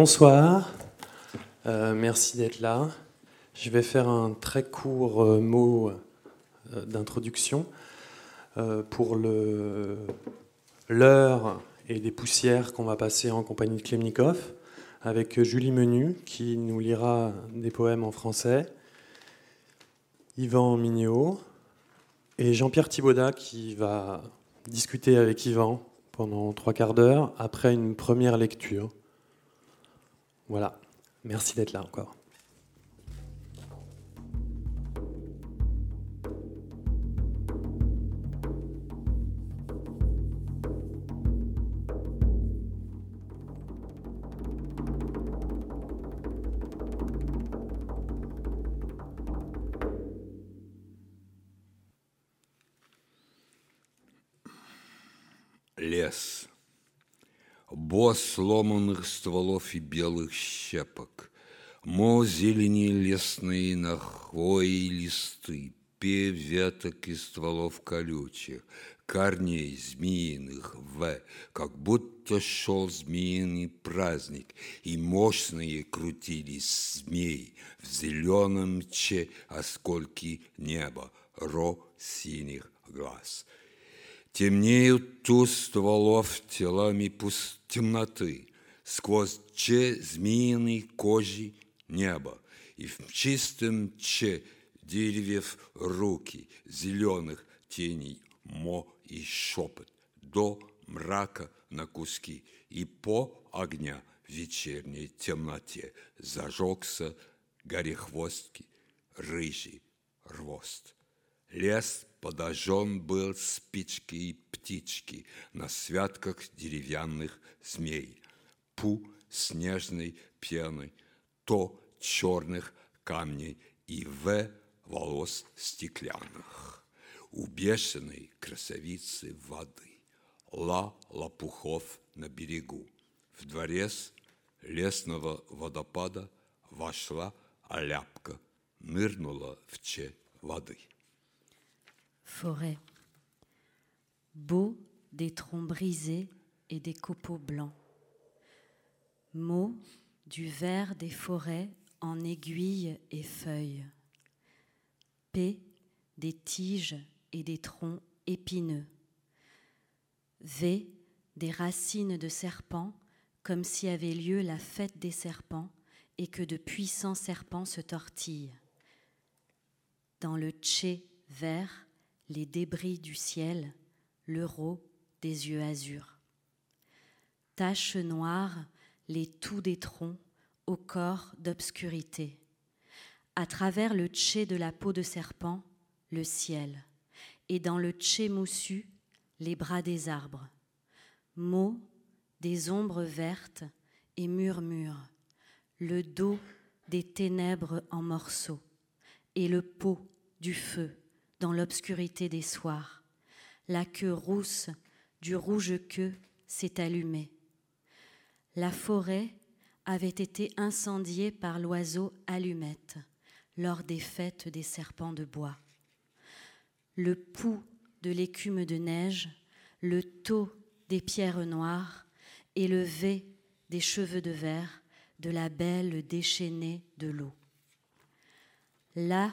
Bonsoir, euh, merci d'être là. Je vais faire un très court euh, mot euh, d'introduction pour l'heure et les poussières qu'on va passer en compagnie de Klemnikov avec Julie Menu qui nous lira des poèmes en français, Yvan Mignot et Jean-Pierre Thibaudat qui va discuter avec Yvan pendant trois quarts d'heure après une première lecture. Voilà, merci d'être là encore. Босс сломанных стволов и белых щепок, Мо зелени лесные на хвои листы, Пе веток и стволов колючих, Корней змеиных в, Как будто шел змеиный праздник, И мощные крутились змей В зеленом че оскольки неба, Ро синих глаз — Темнеют ту стволов телами пуст темноты, Сквозь че змеиной кожи неба, И в чистом че деревьев руки Зеленых теней. Мо и шепот До мрака на куски, И по огня в вечерней темноте Зажегся горехвостки, рыжий рвост. Лес подожжен был спички и птички на святках деревянных змей, пу снежной пены, то черных камней и в волос стеклянных. У бешеной красавицы воды, ла лопухов на берегу. В дворец лесного водопада вошла оляпка, нырнула в че воды. Forêt. Beau des troncs brisés et des copeaux blancs. Mots du vert des forêts en aiguilles et feuilles. P des tiges et des troncs épineux. V des racines de serpents comme s'y avait lieu la fête des serpents et que de puissants serpents se tortillent. Dans le tché vert, les débris du ciel, l'euro des yeux azur. Taches noires, les toux des troncs, au corps d'obscurité. À travers le tché de la peau de serpent, le ciel, et dans le tché moussu, les bras des arbres. Mots, des ombres vertes et murmures, le dos des ténèbres en morceaux, et le pot du feu dans l'obscurité des soirs. La queue rousse du rouge queue s'est allumée. La forêt avait été incendiée par l'oiseau allumette lors des fêtes des serpents de bois. Le pouls de l'écume de neige, le taux des pierres noires et le V des cheveux de verre de la belle déchaînée de l'eau. Là,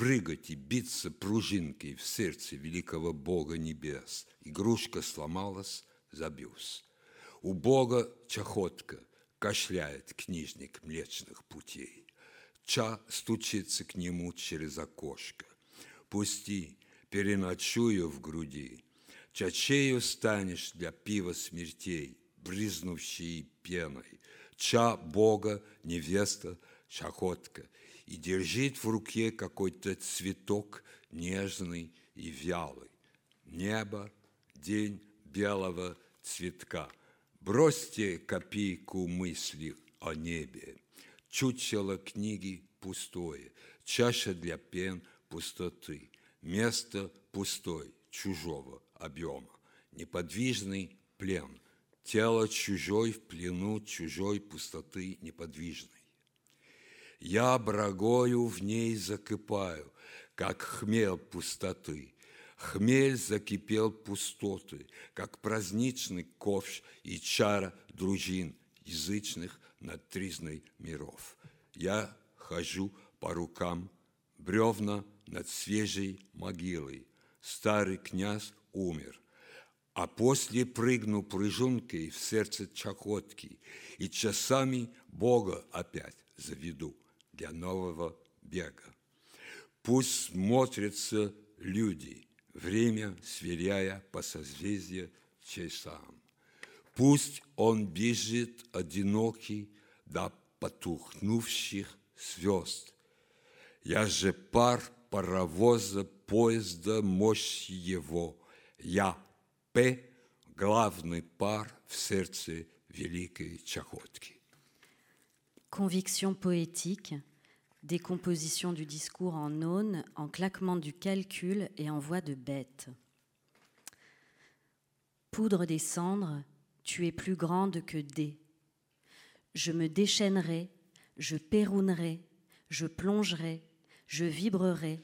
прыгать и биться пружинкой в сердце великого Бога небес. Игрушка сломалась, забился. У Бога чахотка, кашляет книжник млечных путей. Ча стучится к нему через окошко. Пусти, переночую в груди. Чачею станешь для пива смертей, бризнувшей пеной. Ча Бога, невеста, чахотка – и держит в руке какой-то цветок нежный и вялый. Небо, день белого цветка. Бросьте копейку мысли о небе. Чучело книги пустое, чаша для пен пустоты, место пустой, чужого объема, неподвижный плен, тело чужой в плену чужой пустоты неподвижной. Я брагою в ней закипаю, как хмель пустоты. Хмель закипел пустоты, как праздничный ковш и чара дружин язычных над тризной миров. Я хожу по рукам, бревна над свежей могилой. Старый князь умер, а после прыгну прыжункой в сердце чахотки и часами Бога опять заведу для нового бега. Пусть смотрятся люди, время сверяя по созвездию часам. Пусть он бежит одинокий до потухнувших звезд. Я же пар паровоза, поезда, мощь его. Я П, главный пар в сердце великой чахотки. Conviction poétique, décomposition du discours en aune, en claquement du calcul et en voix de bête. Poudre des cendres, tu es plus grande que D. Je me déchaînerai, je pérounerai, je plongerai, je vibrerai,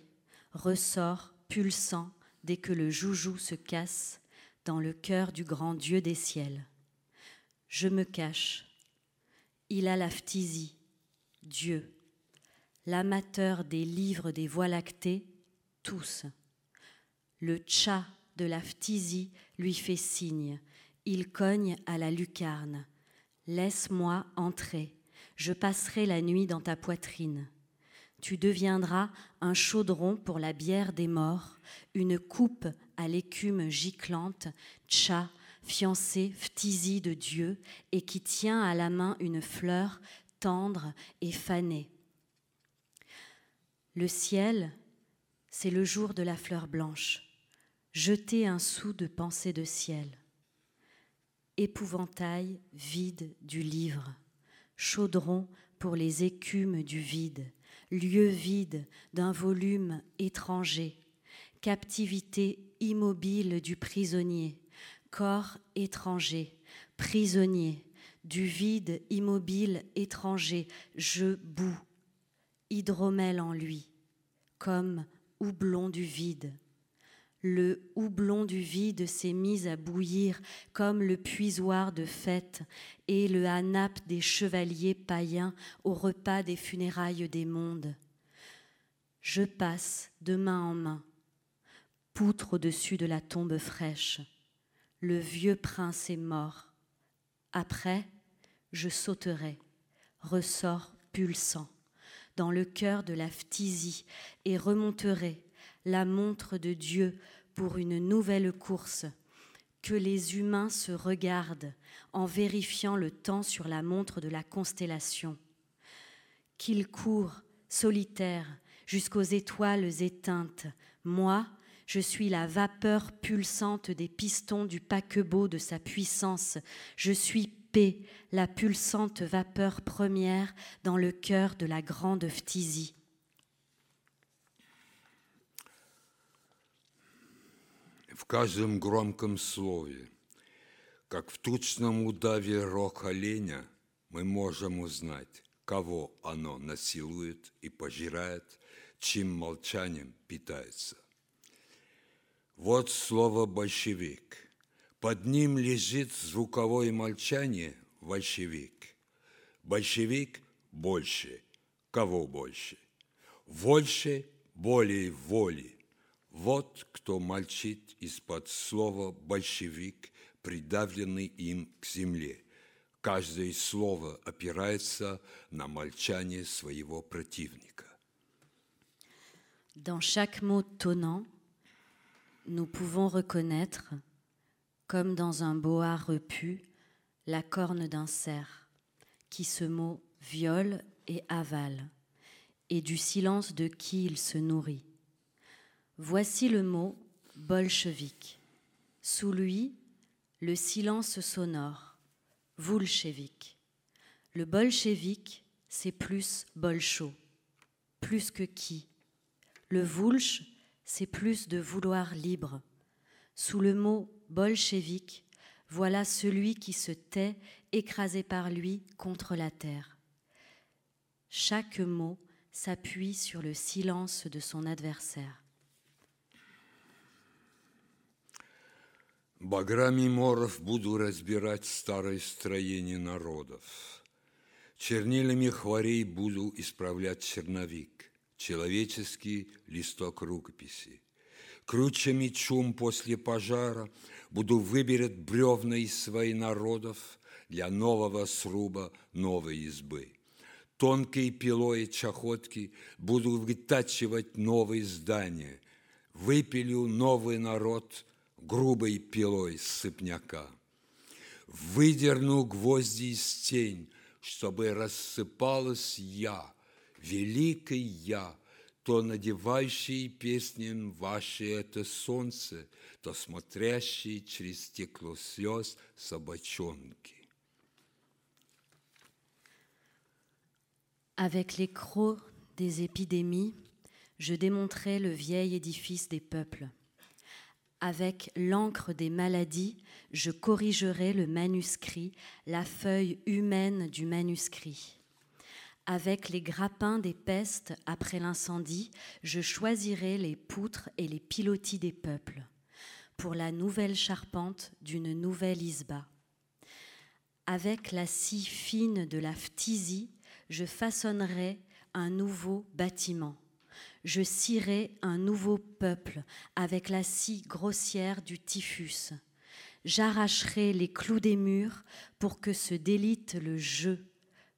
ressort pulsant dès que le joujou se casse dans le cœur du grand Dieu des ciels. Je me cache. Il a la phtisie, Dieu, l'amateur des livres des voies lactées, tous. Le tcha de la phtisie lui fait signe. Il cogne à la lucarne. Laisse-moi entrer. Je passerai la nuit dans ta poitrine. Tu deviendras un chaudron pour la bière des morts, une coupe à l'écume giclante, tcha, fiancé, phtisie de Dieu, et qui tient à la main une fleur tendre et fanée. Le ciel, c'est le jour de la fleur blanche. Jetez un sou de pensée de ciel. Épouvantail vide du livre, chaudron pour les écumes du vide, lieu vide d'un volume étranger, captivité immobile du prisonnier, corps étranger, prisonnier, du vide immobile étranger, je boue, hydromel en lui, comme houblon du vide. Le houblon du vide s'est mis à bouillir comme le puisoir de fête et le hanap des chevaliers païens au repas des funérailles des mondes. Je passe de main en main, poutre au-dessus de la tombe fraîche. Le vieux prince est mort. Après, je sauterai, ressort pulsant, dans le cœur de la phtisie et remonterai la montre de Dieu pour une nouvelle course. Que les humains se regardent en vérifiant le temps sur la montre de la constellation. Qu'ils courent solitaires jusqu'aux étoiles éteintes. Moi, je suis la vapeur pulsante des pistons du paquebot de sa puissance. Je suis P, la pulsante vapeur première dans le cœur de la grande phtisie. В каждом громком слове, как в тучном удаве рог оленя, мы можем узнать, кого оно насилует и пожирает, чьим молчанием питается. Вот слово «большевик». Под ним лежит звуковое молчание «большевик». Большевик больше. Кого больше? Больше более воли. Вот кто мальчит из-под слова «большевик», придавленный им к земле. Каждое слово опирается на молчание своего противника. Dans chaque mot tonnant, nous pouvons reconnaître, comme dans un boa repu, la corne d'un cerf, qui ce mot viole et avale, et du silence de qui il se nourrit. Voici le mot bolchevique. Sous lui, le silence sonore, bolchevique. Le bolchevique, c'est plus bolcho, plus que qui. Le Voulch, c'est plus de vouloir libre. Sous le mot bolchevique, voilà celui qui se tait, écrasé par lui contre la terre. Chaque mot s'appuie sur le silence de son adversaire. Баграми моров буду разбирать старое строение народов. Чернилами хворей буду исправлять черновик, человеческий листок рукописи. Круче мечом после пожара буду выберет бревна из своих народов для нового сруба новой избы. Тонкой пилой чахотки буду вытачивать новые здания. Выпилю новый народ грубой пилой сыпняка. Выдерну гвозди из тень, чтобы рассыпалась я, великий я, то надевающий песням ваши это солнце, то смотрящий через стекло слез собачонки. Avec les crocs des épidémies, je démontrai le vieil édifice des peuples. Avec l'encre des maladies, je corrigerai le manuscrit, la feuille humaine du manuscrit. Avec les grappins des pestes après l'incendie, je choisirai les poutres et les pilotis des peuples pour la nouvelle charpente d'une nouvelle isba. Avec la scie fine de la phtisie, je façonnerai un nouveau bâtiment. Je scierai un nouveau peuple avec la scie grossière du typhus. J'arracherai les clous des murs pour que se délite le jeu,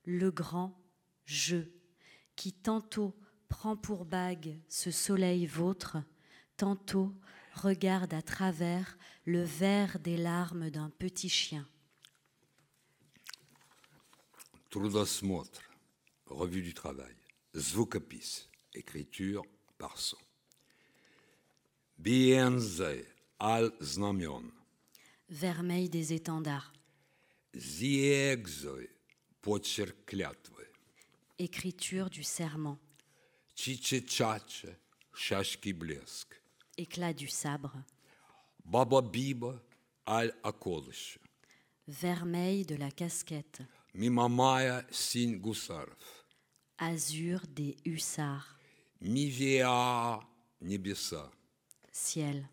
le grand jeu, qui tantôt prend pour bague ce soleil vôtre, tantôt regarde à travers le verre des larmes d'un petit chien. Трудосмотр, revue du travail, звукопись, écriture par son. Биензе аль знамен, Vermeil des étendards, зиэгзой, почерк клятвы, écriture du serment, чиче-чаче, шашки блеск, éclat du sabre, баба-биба аль околыш, vermeil de la casquette, мимамая синь гусаров, azur des hussards, мивиа небеса, ciel,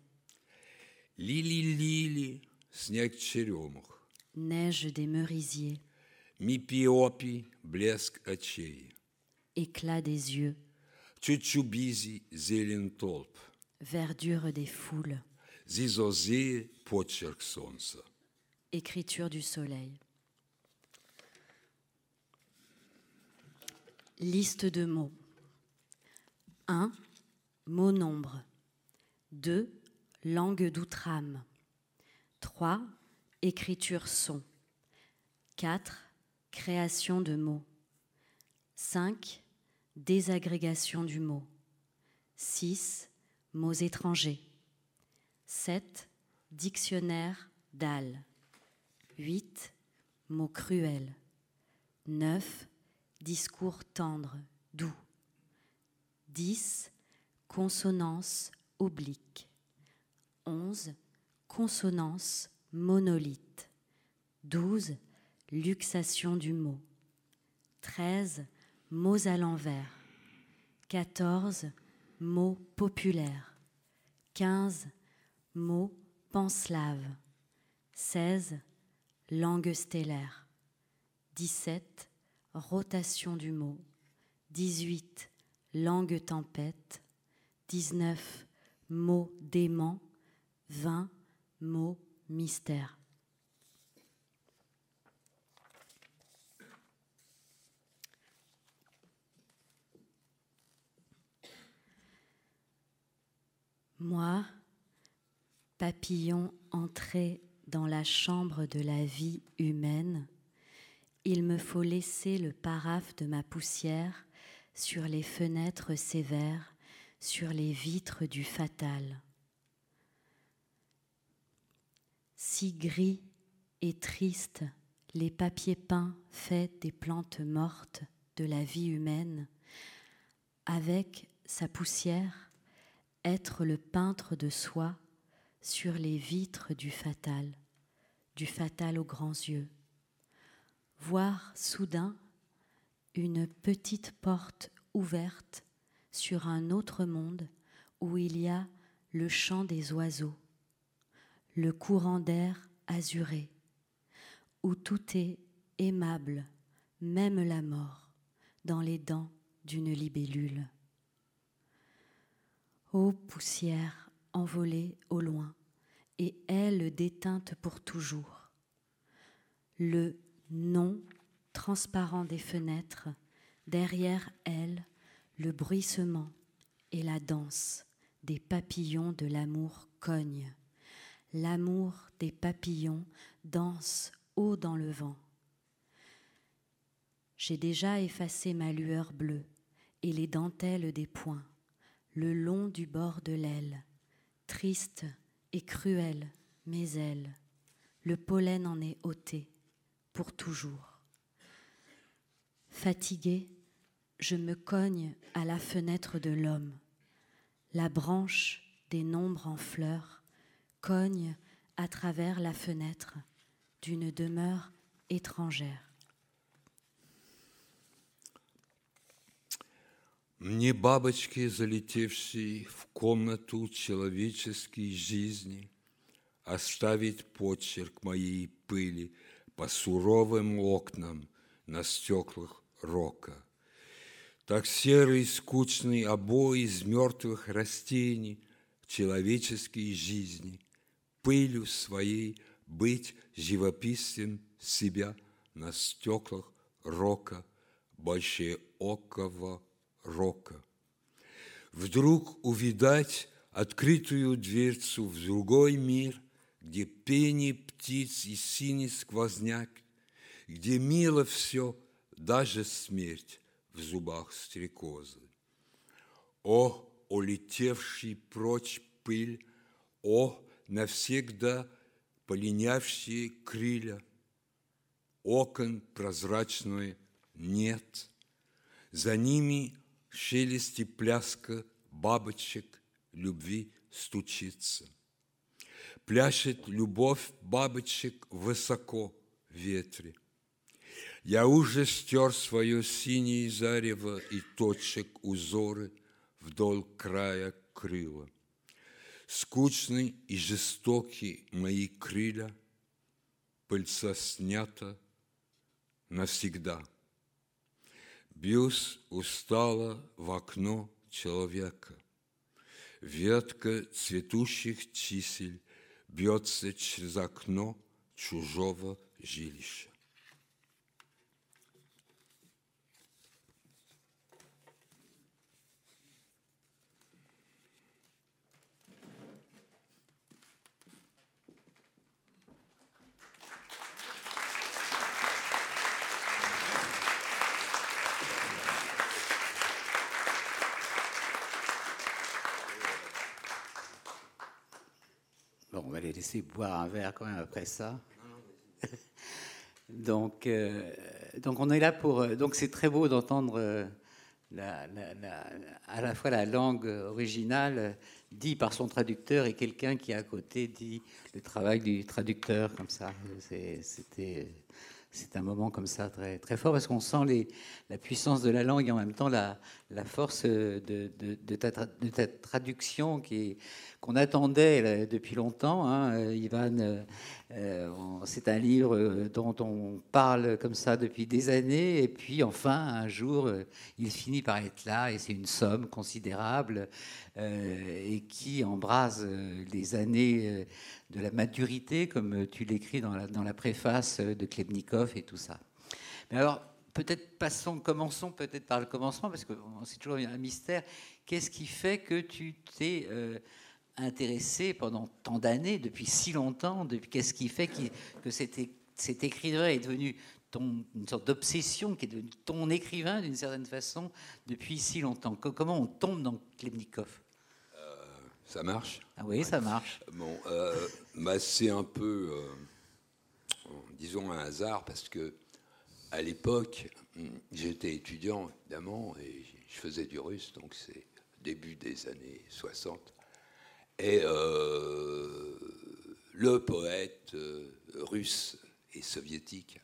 лили-лили, снег черемух, neige des merisiers, мипиопи, блеск очей, éclat des yeux, чучубизи, зелень толп, verdure des foules, зизози, почерк солнца. écriture du soleil. Liste de mots. 1. Mot nombre. 2. Langue d'outrame. 3. Écriture son. 4. Création de mots. 5. Désagrégation du mot. 6. Mots étrangers. 7. Dictionnaire d'Al. 8. Mots cruels. 9. Discours tendre, doux. 10. Consonance oblique. 11. Consonance monolithe. 12. Luxation du mot. 13. Mots à l'envers. 14. Mots populaires. 15. Mots panslaves. 16. Langue stellaire. 17. Rotation du mot. 18. Langue tempête. 19. Mots dément. 20. Mots mystère. Moi, papillon entré dans la chambre de la vie humaine, il me faut laisser le paraphe de ma poussière sur les fenêtres sévères, sur les vitres du fatal. Si gris et triste les papiers peints faits des plantes mortes de la vie humaine, avec sa poussière, être le peintre de soi sur les vitres du fatal, du fatal aux grands yeux. Voir soudain une petite porte ouverte sur un autre monde où il y a le chant des oiseaux, le courant d'air azuré, où tout est aimable, même la mort, dans les dents d'une libellule. Ô poussière envolée au loin, et elle déteinte pour toujours, le nom transparent des fenêtres, derrière elle, le bruissement et la danse des papillons de l'amour cognent. L'amour des papillons danse haut dans le vent. J'ai déjà effacé ma lueur bleue et les dentelles des poings, le long du bord de l'aile, triste et cruelle mes ailes, le pollen en est ôté pour toujours. Fatigué, je me cogne à la fenêtre de l'homme. La branche des nombres en fleurs cogne à travers la fenêtre d'une demeure étrangère. Мне бабочки, залетевшие в комнату человеческой жизни, оставить почерк моей пыли по суровым окнам на стеклах рока. Так серый скучный обои из мертвых растений человеческой жизни, пылью своей быть живописцем себя на стеклах рока, больше окого рока. Вдруг увидать открытую дверцу в другой мир, где пение птиц и синий сквозняк, где мило все, даже смерть в зубах стрекозы. О, улетевший прочь пыль, о, навсегда полинявшие крылья, окон прозрачной нет, за ними шелест пляска бабочек любви стучится. Пляшет любовь бабочек высоко в ветре. Я уже стер свое синее зарево и точек узоры вдоль края крыла. Скучный и жестокий мои крылья, пыльца снята навсегда. Бьюсь устало в окно человека. Ветка цветущих чисель бьется через окно чужого жилища. Va les laisser boire un verre quand même après ça. donc, euh, donc on est là pour. euh, Donc c'est très beau d'entendre euh, à la fois la langue originale dit par son traducteur et quelqu'un qui à côté dit le travail du traducteur comme ça. C'était c'est un moment comme ça très, très fort parce qu'on sent la puissance de la langue et en même temps la, force de, ta, traduction qu'on attendait là, depuis longtemps. hein. Euh, Ivan, euh, euh, c'est un livre euh, dont on parle comme ça depuis des années et puis enfin un jour euh, il finit par être là et c'est une somme considérable euh, et qui embrase euh, les années euh, de la maturité, comme tu l'écris dans la, préface de Klebnikov et tout ça. Mais alors, peut-être passons, commençons peut-être par le commencement, parce que c'est toujours un mystère. Qu'est-ce qui fait que tu t'es euh, intéressé pendant tant d'années, depuis si longtemps Qu'est-ce qui fait qui- que cet, écrivain est devenu une sorte d'obsession, qui est devenu ton écrivain d'une certaine façon depuis si longtemps? Co- Comment on tombe dans Klebnikov? Ça marche Ah oui, ça marche. Bon, euh, bah, c'est un peu, euh, disons, un hasard parce que à l'époque, j'étais étudiant, évidemment, et je faisais du russe, donc c'est début des années 60. Et euh, le poète russe et soviétique,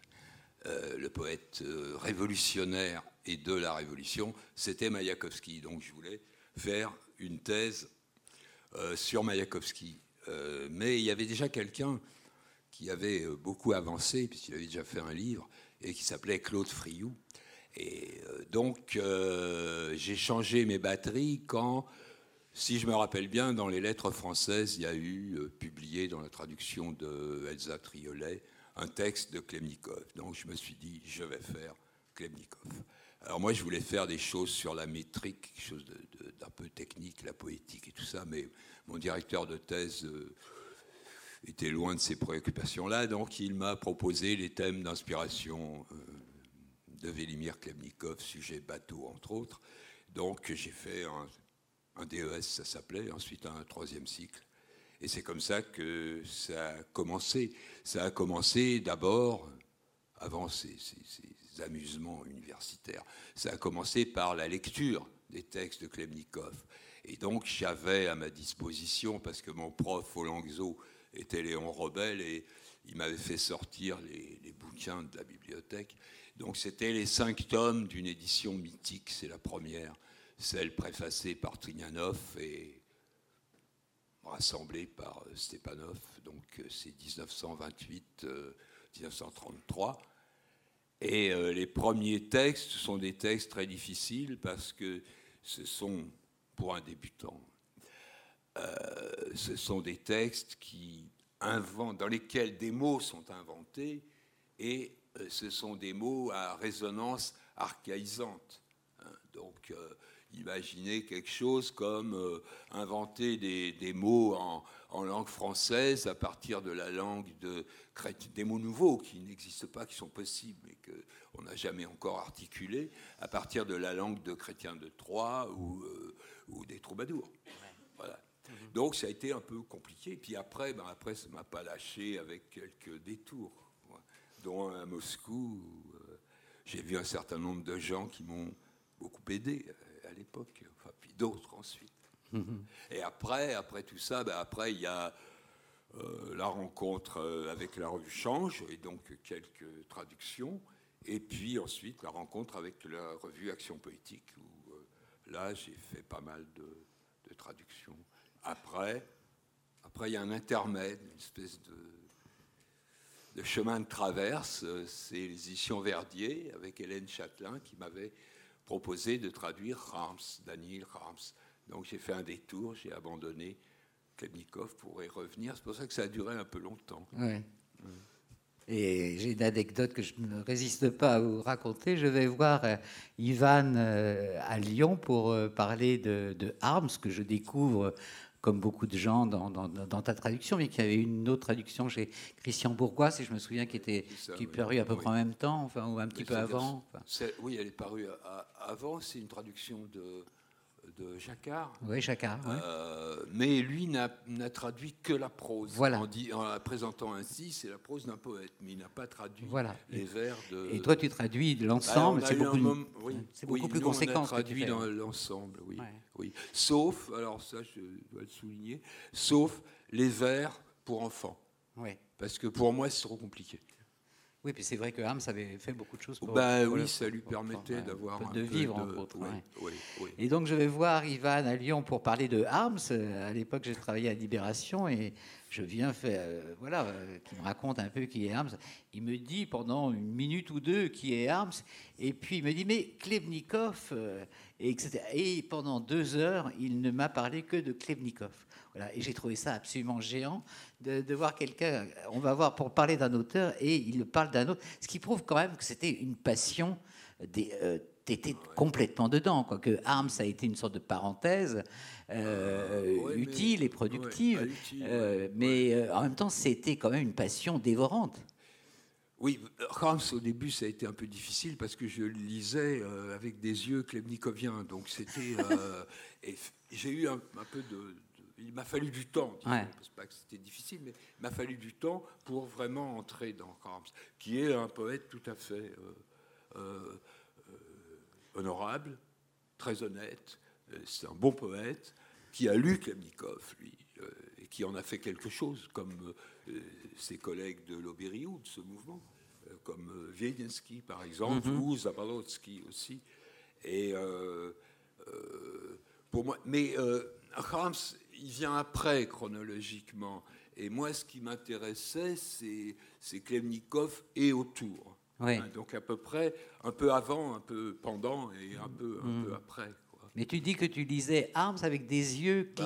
le poète révolutionnaire et de la révolution, c'était Mayakovsky. Donc je voulais faire une thèse sur Mayakovsky. mais il y avait déjà quelqu'un qui avait beaucoup avancé, puisqu'il avait déjà fait un livre, et qui s'appelait Claude Friou. Et donc j'ai changé mes batteries quand si je me rappelle bien, dans les lettres françaises, il y a eu euh, publié dans la traduction de Elsa Triolet un texte de Klemnikov. Donc je me suis dit, je vais faire Klemnikov. Alors moi, je voulais faire des choses sur la métrique, quelque chose d'un peu technique, la poétique et tout ça, mais mon directeur de thèse euh, était loin de ces préoccupations-là, donc il m'a proposé les thèmes d'inspiration euh, de Vélimir Klemnikov, sujet bateau entre autres. Donc j'ai fait un DES, ça s'appelait, ensuite un troisième cycle. Et c'est comme ça que ça a commencé. Ça a commencé d'abord, avant ces, amusements universitaires, ça a commencé par la lecture des textes de Klemnikov. Et donc j'avais à ma disposition, parce que mon prof au était Léon Robel, et il m'avait fait sortir les, les, bouquins de la bibliothèque. Donc c'était les cinq tomes d'une édition mythique, c'est la première celle préfacée par Trignanov et rassemblée par Stepanov, donc euh, c'est 1928-1933. Euh, et les premiers textes sont des textes très difficiles parce que ce sont, pour un débutant, ce sont des textes qui inventent, dans lesquels des mots sont inventés et ce sont des mots à résonance archaïsante. Hein. donc, Imaginez quelque chose comme euh, inventer des, mots en, langue française à partir de la langue de des mots nouveaux qui n'existent pas, qui sont possibles, mais qu'on n'a jamais encore articulés, à partir de la langue de chrétiens de Troyes ou, euh, ou des troubadours. Voilà. Mhm. Donc ça a été un peu compliqué. Puis après, ben après ça ne m'a pas lâché avec quelques détours, dont à Moscou, euh, j'ai vu un certain nombre de gens qui m'ont beaucoup aidé à l'époque, enfin, puis d'autres ensuite. Mhm. Et après, après tout ça, ben après il y a euh, la rencontre euh, avec la revue Change et donc quelques traductions, et puis ensuite la rencontre avec la revue Action Poétique où euh, là j'ai fait pas mal de, de, traductions. Après, après il y a un intermède, une espèce de, de chemin de traverse, c'est les éditions Verdier avec Hélène Châtelain qui m'avait proposé de traduire Rams, Daniel Rams. Donc j'ai fait un détour, j'ai abandonné Klemnikov pour y revenir. C'est pour ça que ça a duré un peu longtemps. Et j'ai une anecdote que je ne résiste pas à vous raconter. Je vais voir euh, Ivan euh, à Lyon pour euh, parler de, de Arms, que je découvre comme beaucoup de gens dans, dans, ta traduction, mais qu'il y avait une autre traduction chez Christian Bourgois, si je me souviens, qui était qui est paru à peu près en même temps, enfin, ou un petit peu avant. oui, elle est parue avant. C'est une traduction de de Jacquard. Oui, Jacquard. Euh, mais lui n'a traduit que la prose. Voilà. En, dit, en la présentant ainsi, c'est la prose d'un poète, mais il n'a pas traduit les vers de. Et toi, tu traduis l'ensemble. Bah, c'est beaucoup, oui, beaucoup plus conséquent. On a traduit dans l'ensemble, oui, oui. Sauf, alors ça, je dois le souligner, sauf les vers pour enfants. Oui. Parce que pour moi, c'est trop compliqué. Oui, puis c'est vrai que Harms avait fait beaucoup de choses pour. Bah, oui, ça lui permettait d'avoir de vivre entre autres. Oui, oui, et donc je vais voir Ivan à Lyon pour parler de Harms. À l'époque, j'ai travaillé à Libération et je viens faire, euh, voilà, euh, qui me raconte un peu qui est Harms. Il me dit pendant une minute ou deux qui est Harms, et puis il me dit mais Klebnikov, euh, et etc. Et pendant deux heures, il ne m'a parlé que de Klebnikov. Voilà, et j'ai trouvé ça absolument géant de, voir quelqu'un. On va voir pour parler d'un auteur et il parle d'un autre, ce qui prouve quand même que c'était une passion. Des, euh, T'étais complètement dedans, quoi. Que Arms a été une sorte de parenthèse euh, ah, utile et productive, euh, mais en même temps, c'était quand même une passion dévorante. Oui, Arms au début ça a été un peu difficile parce que je lisais avec des yeux klebnikoviens, donc c'était. j'ai eu un, peu de, il m'a fallu du temps. Ouais. pas que c'était difficile, mais il m'a fallu du temps pour vraiment entrer dans Rams, qui est un poète tout à fait euh, honorable, très honnête. C'est un bon poète qui a lu Klemnikov, lui, et qui en a fait quelque chose, comme ses collègues de l'Obériou, de ce mouvement, comme Wiedensky, par exemple, mm-hmm. ou Zabalotsky aussi. Et pour moi, mais Rams, il vient après chronologiquement. Et moi, ce qui m'intéressait, c'est Klemnikov et autour. Hein, donc à peu près un peu avant, un peu pendant et un peu, un mm. peu après. Mais tu dis que tu lisais Arms avec des yeux. Bah,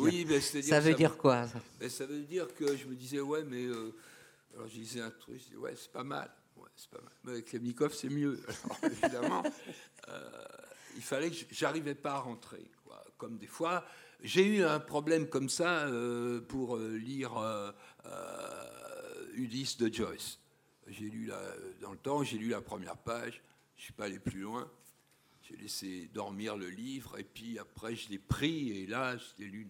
oui, mais ça veut dire quoi ça, ça veut dire que je me disais, ouais, mais. Euh, alors je disais un truc, je disais, ouais, c'est pas mal. Ouais, c'est pas mal. Mais Klemnikov, c'est mieux. Alors évidemment, euh, il fallait que j'arrivais pas à rentrer. Comme des fois, j'ai eu un problème comme ça euh, pour euh, lire euh, Ulysse de Joyce. J'ai lu la, dans le temps, j'ai lu la première page, je ne suis pas allé plus loin. J'ai laissé dormir le livre et puis après je l'ai pris et là je l'ai lu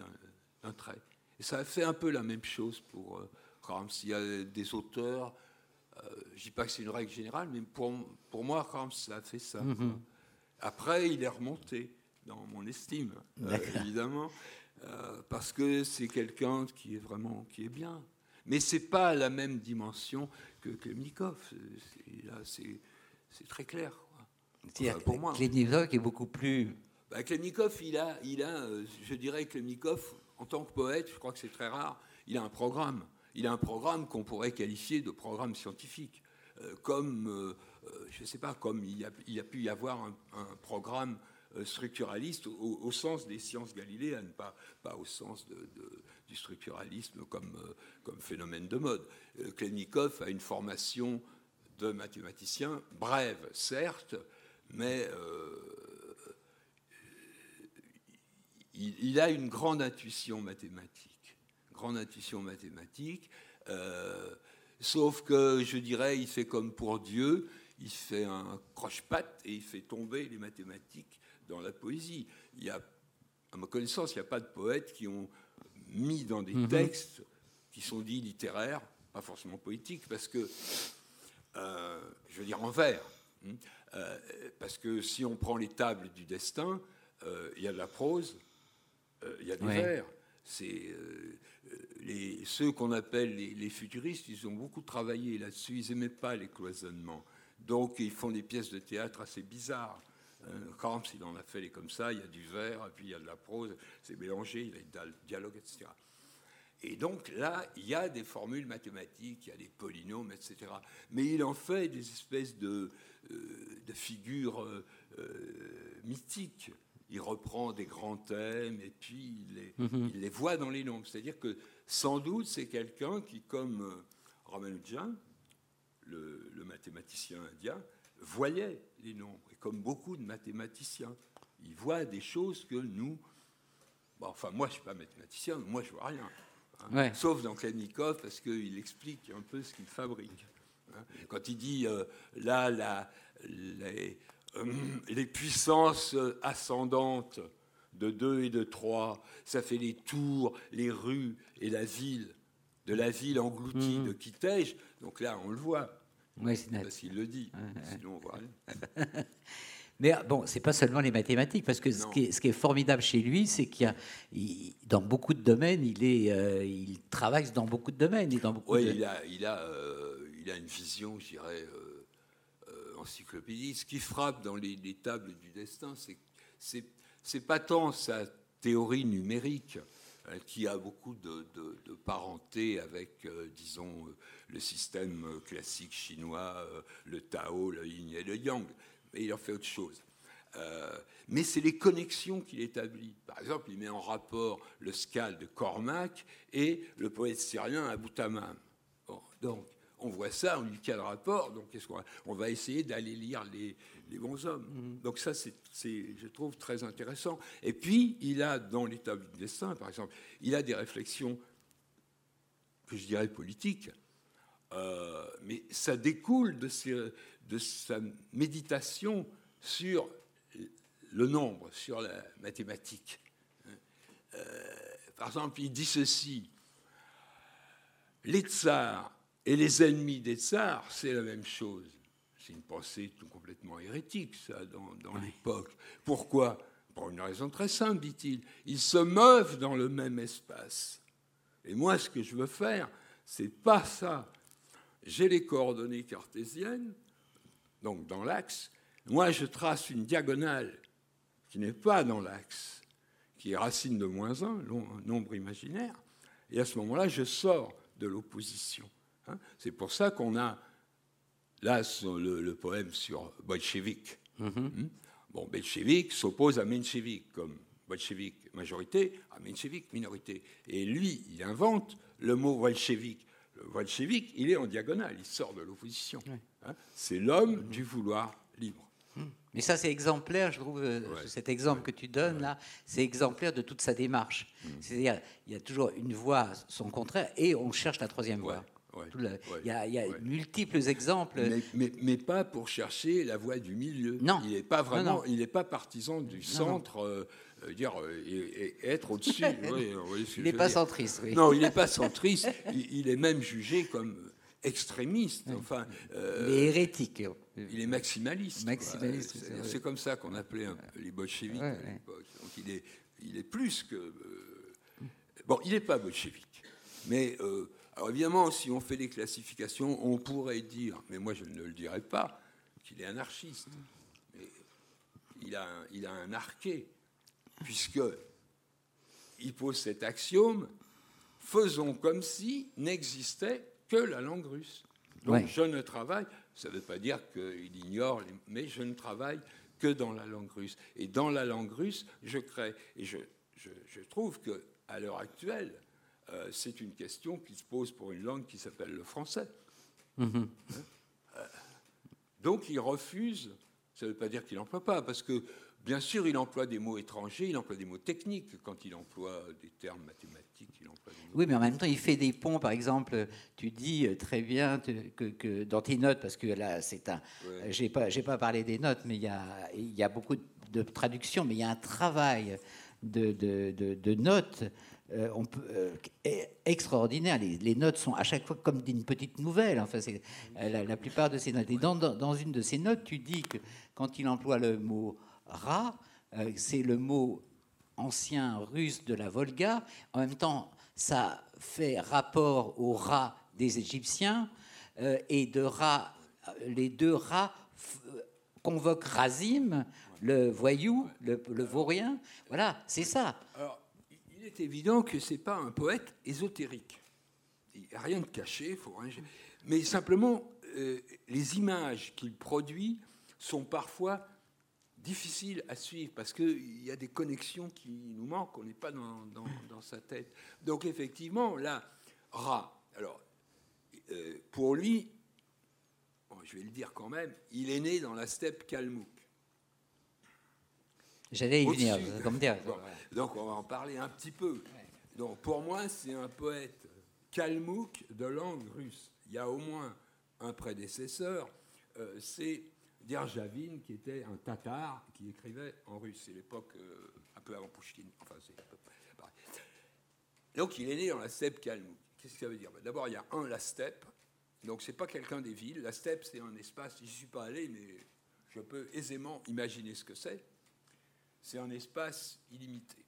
d'un trait. Et ça a fait un peu la même chose pour Rams. Il y a des auteurs, je ne dis pas que c'est une règle générale, mais pour, pour moi, Rams ça a fait ça. Mm-hmm. Après, il est remonté dans mon estime, euh, évidemment, euh, parce que c'est quelqu'un qui est vraiment qui est bien. Mais c'est pas la même dimension que Klemnikov. C'est très clair. Quoi. pour moi. Klemnikov est beaucoup plus. Bah, Klemnikov, il a, il a, euh, je dirais, Klemnikov, en tant que poète, je crois que c'est très rare, il a un programme. Il a un programme qu'on pourrait qualifier de programme scientifique. comme, je ne sais pas, comme il y, a, il a, pu y avoir un, un programme structuraliste au, sens des sciences galiléennes, pas, pas au sens du structuralisme comme, euh, comme phénomène de mode. Euh, Klemnikov a une formation de mathématicien, brève certes, mais il, a une grande intuition mathématique, grande intuition mathématique, sauf que je dirais, il fait comme pour Dieu, il fait un croche-patte et il fait tomber les mathématiques dans la poésie. Il y a, à ma connaissance, il n'y a pas de poètes qui ont mis dans des mhm. textes qui sont dits littéraires, pas forcément poétiques, parce que, euh, je veux dire en vers, hein, euh, parce que si on prend les tables du destin, euh, il y a de la prose, il y a des vers. C'est les, ceux qu'on appelle les, les, futuristes, ils ont beaucoup travaillé là-dessus. Ils n'aimaient pas les cloisonnements. Donc ils font des pièces de théâtre assez bizarres. Camps, il en a fait les comme ça, il y a du vers, et puis il y a de la prose, c'est mélangé, il y a des dialogues, etc. Et donc là, il y a des formules mathématiques, il y a des polynômes, etc. Mais il en fait des espèces de, euh, de figures euh, euh, mythiques. Il reprend des grands thèmes et puis il les, mhm. il les voit dans les nombres. C'est-à-dire que sans doute c'est quelqu'un qui, comme Ramanujan, le, le mathématicien indien, voyait les nombres, comme beaucoup de mathématiciens. Ils voient des choses que nous... enfin, moi, je ne suis pas mathématicien, moi, je ne vois rien. Hein. Sauf dans Klemnikov, parce qu'il explique un peu ce qu'il fabrique. Hein. Quand il dit, euh, là, la, les, euh, les, puissances ascendantes de 2 et de 3, ça fait les tours, les rues et la ville, de la ville engloutie mmh. de Kitej. Donc là, on le voit. Oui, c'est net. Parce qu'il le dit, sinon on voit rien. Mais bon, c'est pas seulement les mathématiques, parce que ce qui, est, ce qui, est, formidable chez lui, c'est qu'il y a, dans beaucoup de domaines, il, est, euh, il travaille dans beaucoup de domaines. dans beaucoup oui, il, a, il, a, euh, il a une vision, je dirais, euh, encyclopédique. Ce qui frappe dans les, les tables du destin, c'est c'est pas tant sa théorie numérique, euh, qui a beaucoup de, parenté avec, euh, disons, euh, le système classique chinois, le Tao, le Yin et le Yang. Mais il en fait autre chose. mais c'est les connexions qu'il établit. Par exemple, il met en rapport le Scal de Cormac et le poète syrien Abou Tamam. donc, on voit ça, on dit quel rapport, donc qu'on on va essayer d'aller lire les, les, bons hommes. Mm-hmm. Donc ça, c'est, je trouve, très intéressant. Et puis, il a, dans l'état du destin, par exemple, il a des réflexions que je dirais politiques, euh, mais ça découle de, de sa méditation sur le nombre, sur la mathématique. Euh, par exemple, il dit ceci, les tsars et les ennemis des tsars, c'est la même chose. C'est une pensée tout complètement hérétique, ça, dans, l'époque. Pourquoi? Pour une raison très simple, dit-il. Ils se meuvent dans le même espace. Et moi, ce que je veux faire, c'est pas ça. J'ai les coordonnées cartésiennes, donc dans l'axe. Moi, je trace une diagonale qui n'est pas dans l'axe, qui est racine de moins 1, nombre imaginaire. Et à ce moment-là, je sors de l'opposition. Hein. C'est pour ça qu'on a là le, poème sur bolchevique. Hmm? Bon, bolchevique s'oppose à menchevique, comme bolchevique majorité, à menchevique minorité. Et lui, il invente le mot bolchevique. Le bolchevique, il est en diagonale, il sort de l'opposition. Hein? C'est l'homme du vouloir libre. Mais ça, c'est exemplaire, je trouve, euh, cet exemple que tu donnes là, c'est exemplaire de toute sa démarche. Mm. C'est-à-dire, il y a toujours une voie, son contraire, et on cherche la troisième voie. Il y a, multiples exemples. Mais, pas pour chercher la voie du milieu. Non. Il n'est pas vraiment, il n'est pas partisan du centre. Euh, euh, dire et, être au-dessus. il n'est pas centriste. Non, il n'est pas centriste. il, est même jugé comme extrémiste. Enfin, euh, il est hérétique. Il est maximaliste. C'est comme ça qu'on appelait les bolcheviques à l'époque. Donc il est, il est plus que. Euh, bon, il n'est pas bolchevique. Mais euh, alors évidemment, si on fait des classifications, on pourrait dire, mais moi je ne le dirais pas, qu'il est anarchiste. Mais il a, un, il a un arqué, puisque il pose cet axiome faisons comme si n'existait que la langue russe. Donc je ne travaille, ça ne veut pas dire qu'il ignore, mais je ne travaille que dans la langue russe. Et dans la langue russe, je crée. Et je, je, trouve qu'à l'heure actuelle, euh, c'est une question qui se pose pour une langue qui s'appelle le français. Hein euh, donc il refuse, ça ne veut pas dire qu'il n'emploie pas, parce que bien sûr il emploie des mots étrangers, il emploie des mots techniques quand il emploie des termes mathématiques. Oui, mais en même temps, il fait des ponts. Par exemple, tu dis très bien que, dans tes notes, parce que là, c'est un. J'ai pas, pas parlé des notes, mais il y a, y a beaucoup de traductions, mais il y a un travail de, de, de, notes. Euh, euh, extraordinaire. Les, notes sont à chaque fois comme d'une petite nouvelle. Enfin, c'est la, plupart de ces notes. Et dans, une de ces notes, tu dis que quand il emploie le mot rat, euh, c'est le mot ancien russe de la Volga. En même temps, ça fait rapport au rat des Égyptiens euh, et de rat, les deux rats convoquent Razim, le voyou, le, vaurien. Voilà, c'est ça. Alors, il est évident que c'est pas un poète ésotérique. Il n'y a rien de caché, faut mais simplement euh, les images qu'il produit sont parfois difficile à suivre parce qu'il y a des connexions qui nous manquent, on n'est pas dans, dans, sa tête. Donc effectivement, là, Ra, alors, euh, pour lui, je vais le dire quand même, il est né dans la steppe kalmouk. J'allais y venir, comme dire. donc on va en parler un petit peu. Donc pour moi, c'est un poète kalmouk de langue russe. Il y a au moins un prédécesseur, euh, c'est Derjavin, qui était un tatar qui écrivait en russe. C'est l'époque euh, un peu avant Pushkin. Enfin, c'est Donc il est né dans la steppe kalmouk. Qu'est-ce que ça veut dire? Ben, D'abord, il y a un, la steppe. Donc c'est pas quelqu'un des villes. La steppe, c'est un espace, je n'y suis pas allé, mais je peux aisément imaginer ce que c'est. C'est un espace illimité.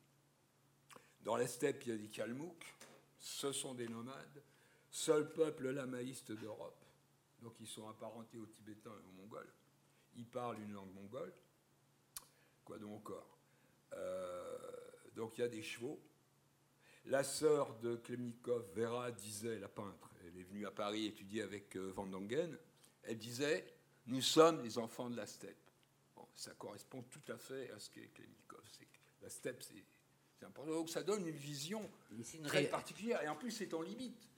Dans la steppe, il y a des kalmouks. Ce sont des nomades. Seul peuple lamaïste d'Europe. Donc ils sont apparentés aux Tibétains et aux Mongols il parle une langue mongole. Quoi donc encore? Euh, Donc il y a des chevaux. La sœur de Klemnikov, Vera, disait, la peintre, elle est venue à Paris étudier avec euh, Van Dongen, elle disait Nous sommes les enfants de la steppe. Ça correspond tout à fait à ce qu'est Klemnikov. La steppe, c'est important. Donc ça donne une vision très particulière. Et en plus, c'est en limite.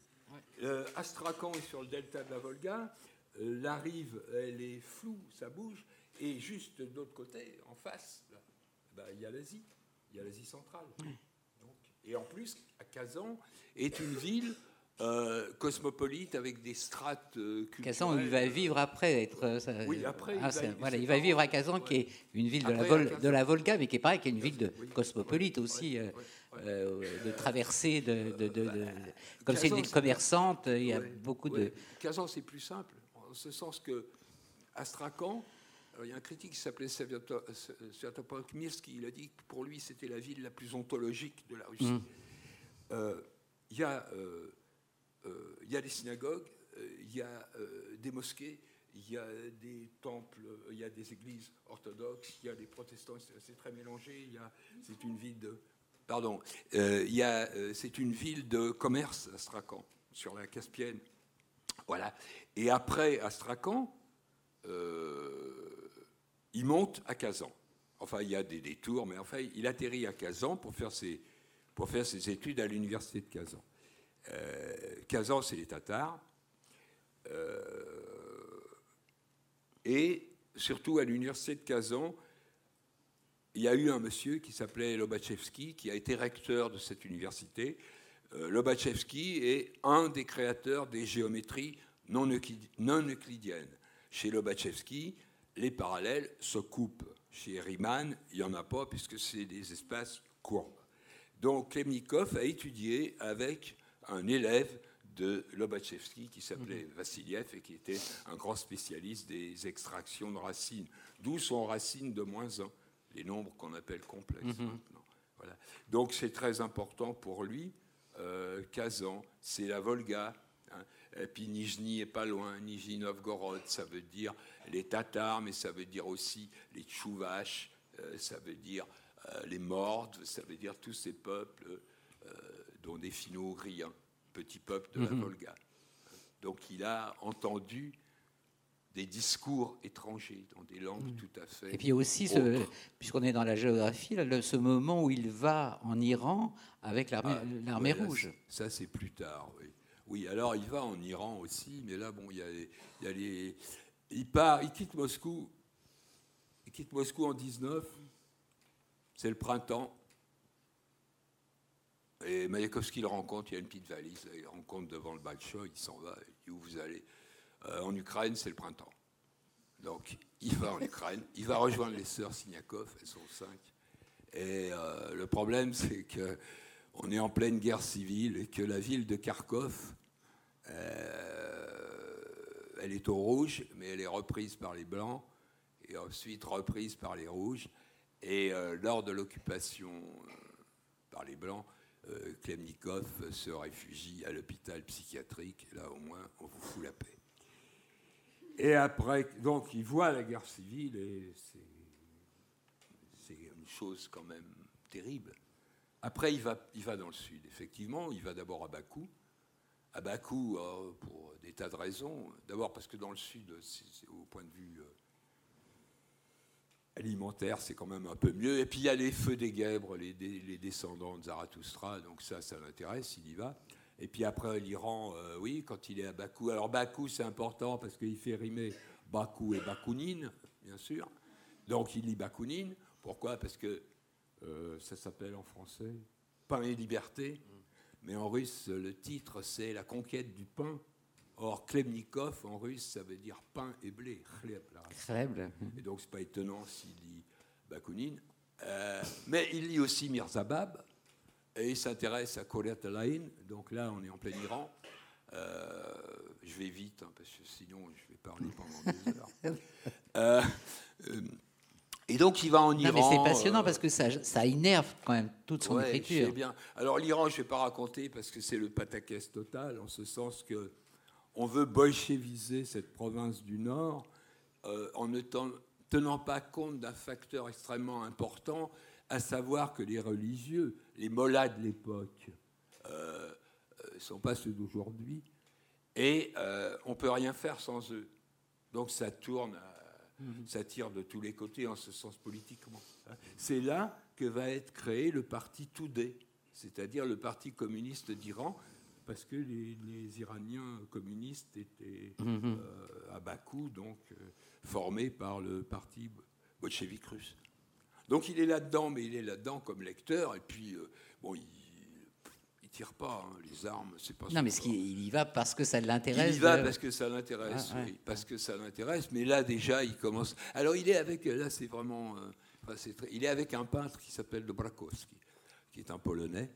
Euh, Astrakhan est sur le delta de la Volga. Euh, la rive, elle est floue, ça bouge, et juste de l'autre côté, en face, bah, il y a l'Asie, il y a l'Asie centrale. et en plus, à Kazan est une ville euh, cosmopolite avec des strates euh, culturelles. Kazan, il va vivre après être. oui, après. Ah, il, va, voilà, il va vivre à Kazan, qui est une ville de, la, de la Volga, mais qui est pareil, qui est une ville de cosmopolite aussi. de traversée, de, comme c'est une ville commerçante, il y a beaucoup de. Kazan, c'est plus simple ce sens que, Astrakhan, il y a un critique qui s'appelait Sviatopolk Mirski, il a dit que pour lui c'était la ville la plus ontologique de la Russie. Mm. Il y, a, il y a des synagogues, il y a des mosquées, il y a des temples, il y a des églises orthodoxes, il y a des protestants, c'est très mélangé. C'est une ville de, pardon, euh, c'est une ville de commerce, Astrakhan, sur la Caspienne. Voilà. Et après Astrakhan, euh, il monte à Kazan. Enfin, il y a des détours, mais enfin, il atterrit à Kazan pour faire ses, pour faire ses études à l'université de Kazan. Euh, Kazan, c'est les Tatars. Et surtout à l'université de Kazan, il y a eu un monsieur qui s'appelait Lobachevsky, qui a été recteur de cette université. Euh, Lobachevsky est un des créateurs des géométries non, euclidiennes. Chez Lobachevsky, les parallèles se coupent. Chez Riemann, il n'y en a pas puisque c'est des espaces courbes. Donc Klemnikov a étudié avec un élève de Lobachevsky qui s'appelait mhm. Vassiliev et qui était un grand spécialiste des extractions de racines, d'où son racine de moins 1, les nombres qu'on appelle complexes mhm. maintenant. Voilà. Donc c'est très important pour lui. Euh, Kazan, c'est la Volga. Hein. Et puis Nijni est pas loin, Nijni Novgorod, ça veut dire les Tatars, mais ça veut dire aussi les Tchouvaches, euh, ça veut dire euh, les Mordes, ça veut dire tous ces peuples, des Finno-Ougriens petit peuple de la mhm. Volga. Donc il a entendu des discours étrangers dans des langues mhm. tout à fait. Et puis aussi, puisqu'on est dans la géographie, ce moment où il va en Iran avec l'armée ah, rouge. Ça, c'est plus tard, oui. Oui, alors il va en Iran aussi, mais là, bon, il y a, il, y a les, il part, il quitte Moscou, il quitte Moscou en 19, c'est le printemps, et Mayakovsky le rencontre, il y a une petite valise, il le rencontre devant le Balchoy, il s'en va, il dit où vous allez euh, En Ukraine, c'est le printemps. Donc il va en Ukraine, il va rejoindre les sœurs Signakov, elles sont cinq. Et euh, le problème, c'est qu'on est en pleine guerre civile et que la ville de Kharkov, euh, elle est au rouge, mais elle est reprise par les blancs et ensuite reprise par les rouges. Et lors de l'occupation par les blancs, euh, Klemnikov se réfugie à l'hôpital psychiatrique. Là, au moins, on vous fout la paix. Et après, donc, il voit la guerre civile et c'est une chose quand même terrible. Après, il va, dans le sud, effectivement. Il va d'abord à Bakou. À Bakou, euh, pour des tas de raisons. D'abord parce que dans le sud, au point de vue euh, alimentaire, c'est quand même un peu mieux. Et puis il y a les feux des guèbres, les, descendants de Zarathustra, donc ça, ça l'intéresse, il y va. Et puis après, l'Iran, euh, oui, quand il est à Bakou. Alors Bakou, c'est important parce qu'il fait rimer Bakou et Bakounine, bien sûr. Donc il lit Bakounine. Pourquoi? Parce que euh, ça s'appelle en français Pain et liberté. Mais en russe, le titre, c'est La conquête du pain. Or, Klemnikov, en russe, ça veut dire pain et blé. Et donc, c'est pas étonnant s'il lit Bakounine. Euh, mais il lit aussi Mirzabab, et il s'intéresse à Koret Alain. Donc là, on est en plein Iran. Euh, je vais vite, hein, parce que sinon, je vais parler pendant des heures. Euh, et donc, il va en Iran. mais c'est passionnant parce que ça, ça énerve quand même toute son ouais, écriture. bien. Alors, l'Iran, je ne vais pas raconter parce que c'est le pataquès total, en ce sens que on veut bolcheviser cette province du Nord euh, en ne tenant pas compte d'un facteur extrêmement important, à savoir que les religieux, les mollahs de l'époque, ne euh, euh, sont pas ceux d'aujourd'hui, et on ne peut rien faire sans eux. Donc ça tourne, mhm. ça tire de tous les côtés en ce sens politiquement. C'est là que va être créé le parti Toudé, c'est-à-dire le parti communiste d'Iran, parce que les, Iraniens communistes étaient mhm. euh, à Bakou, donc euh, formés par le parti bolchevique russe. Donc il est là-dedans, mais il est là-dedans comme lecteur, et puis, euh, bon, il ne tire pas, hein, les armes, c'est pas Non, mais il y va parce que ça l'intéresse. Il y va parce que ça l'intéresse, ah, oui, parce que ça l'intéresse, mais là déjà, il commence... Alors il est avec, là c'est vraiment... il est avec un peintre qui s'appelle Dobrakowski, qui est un Polonais,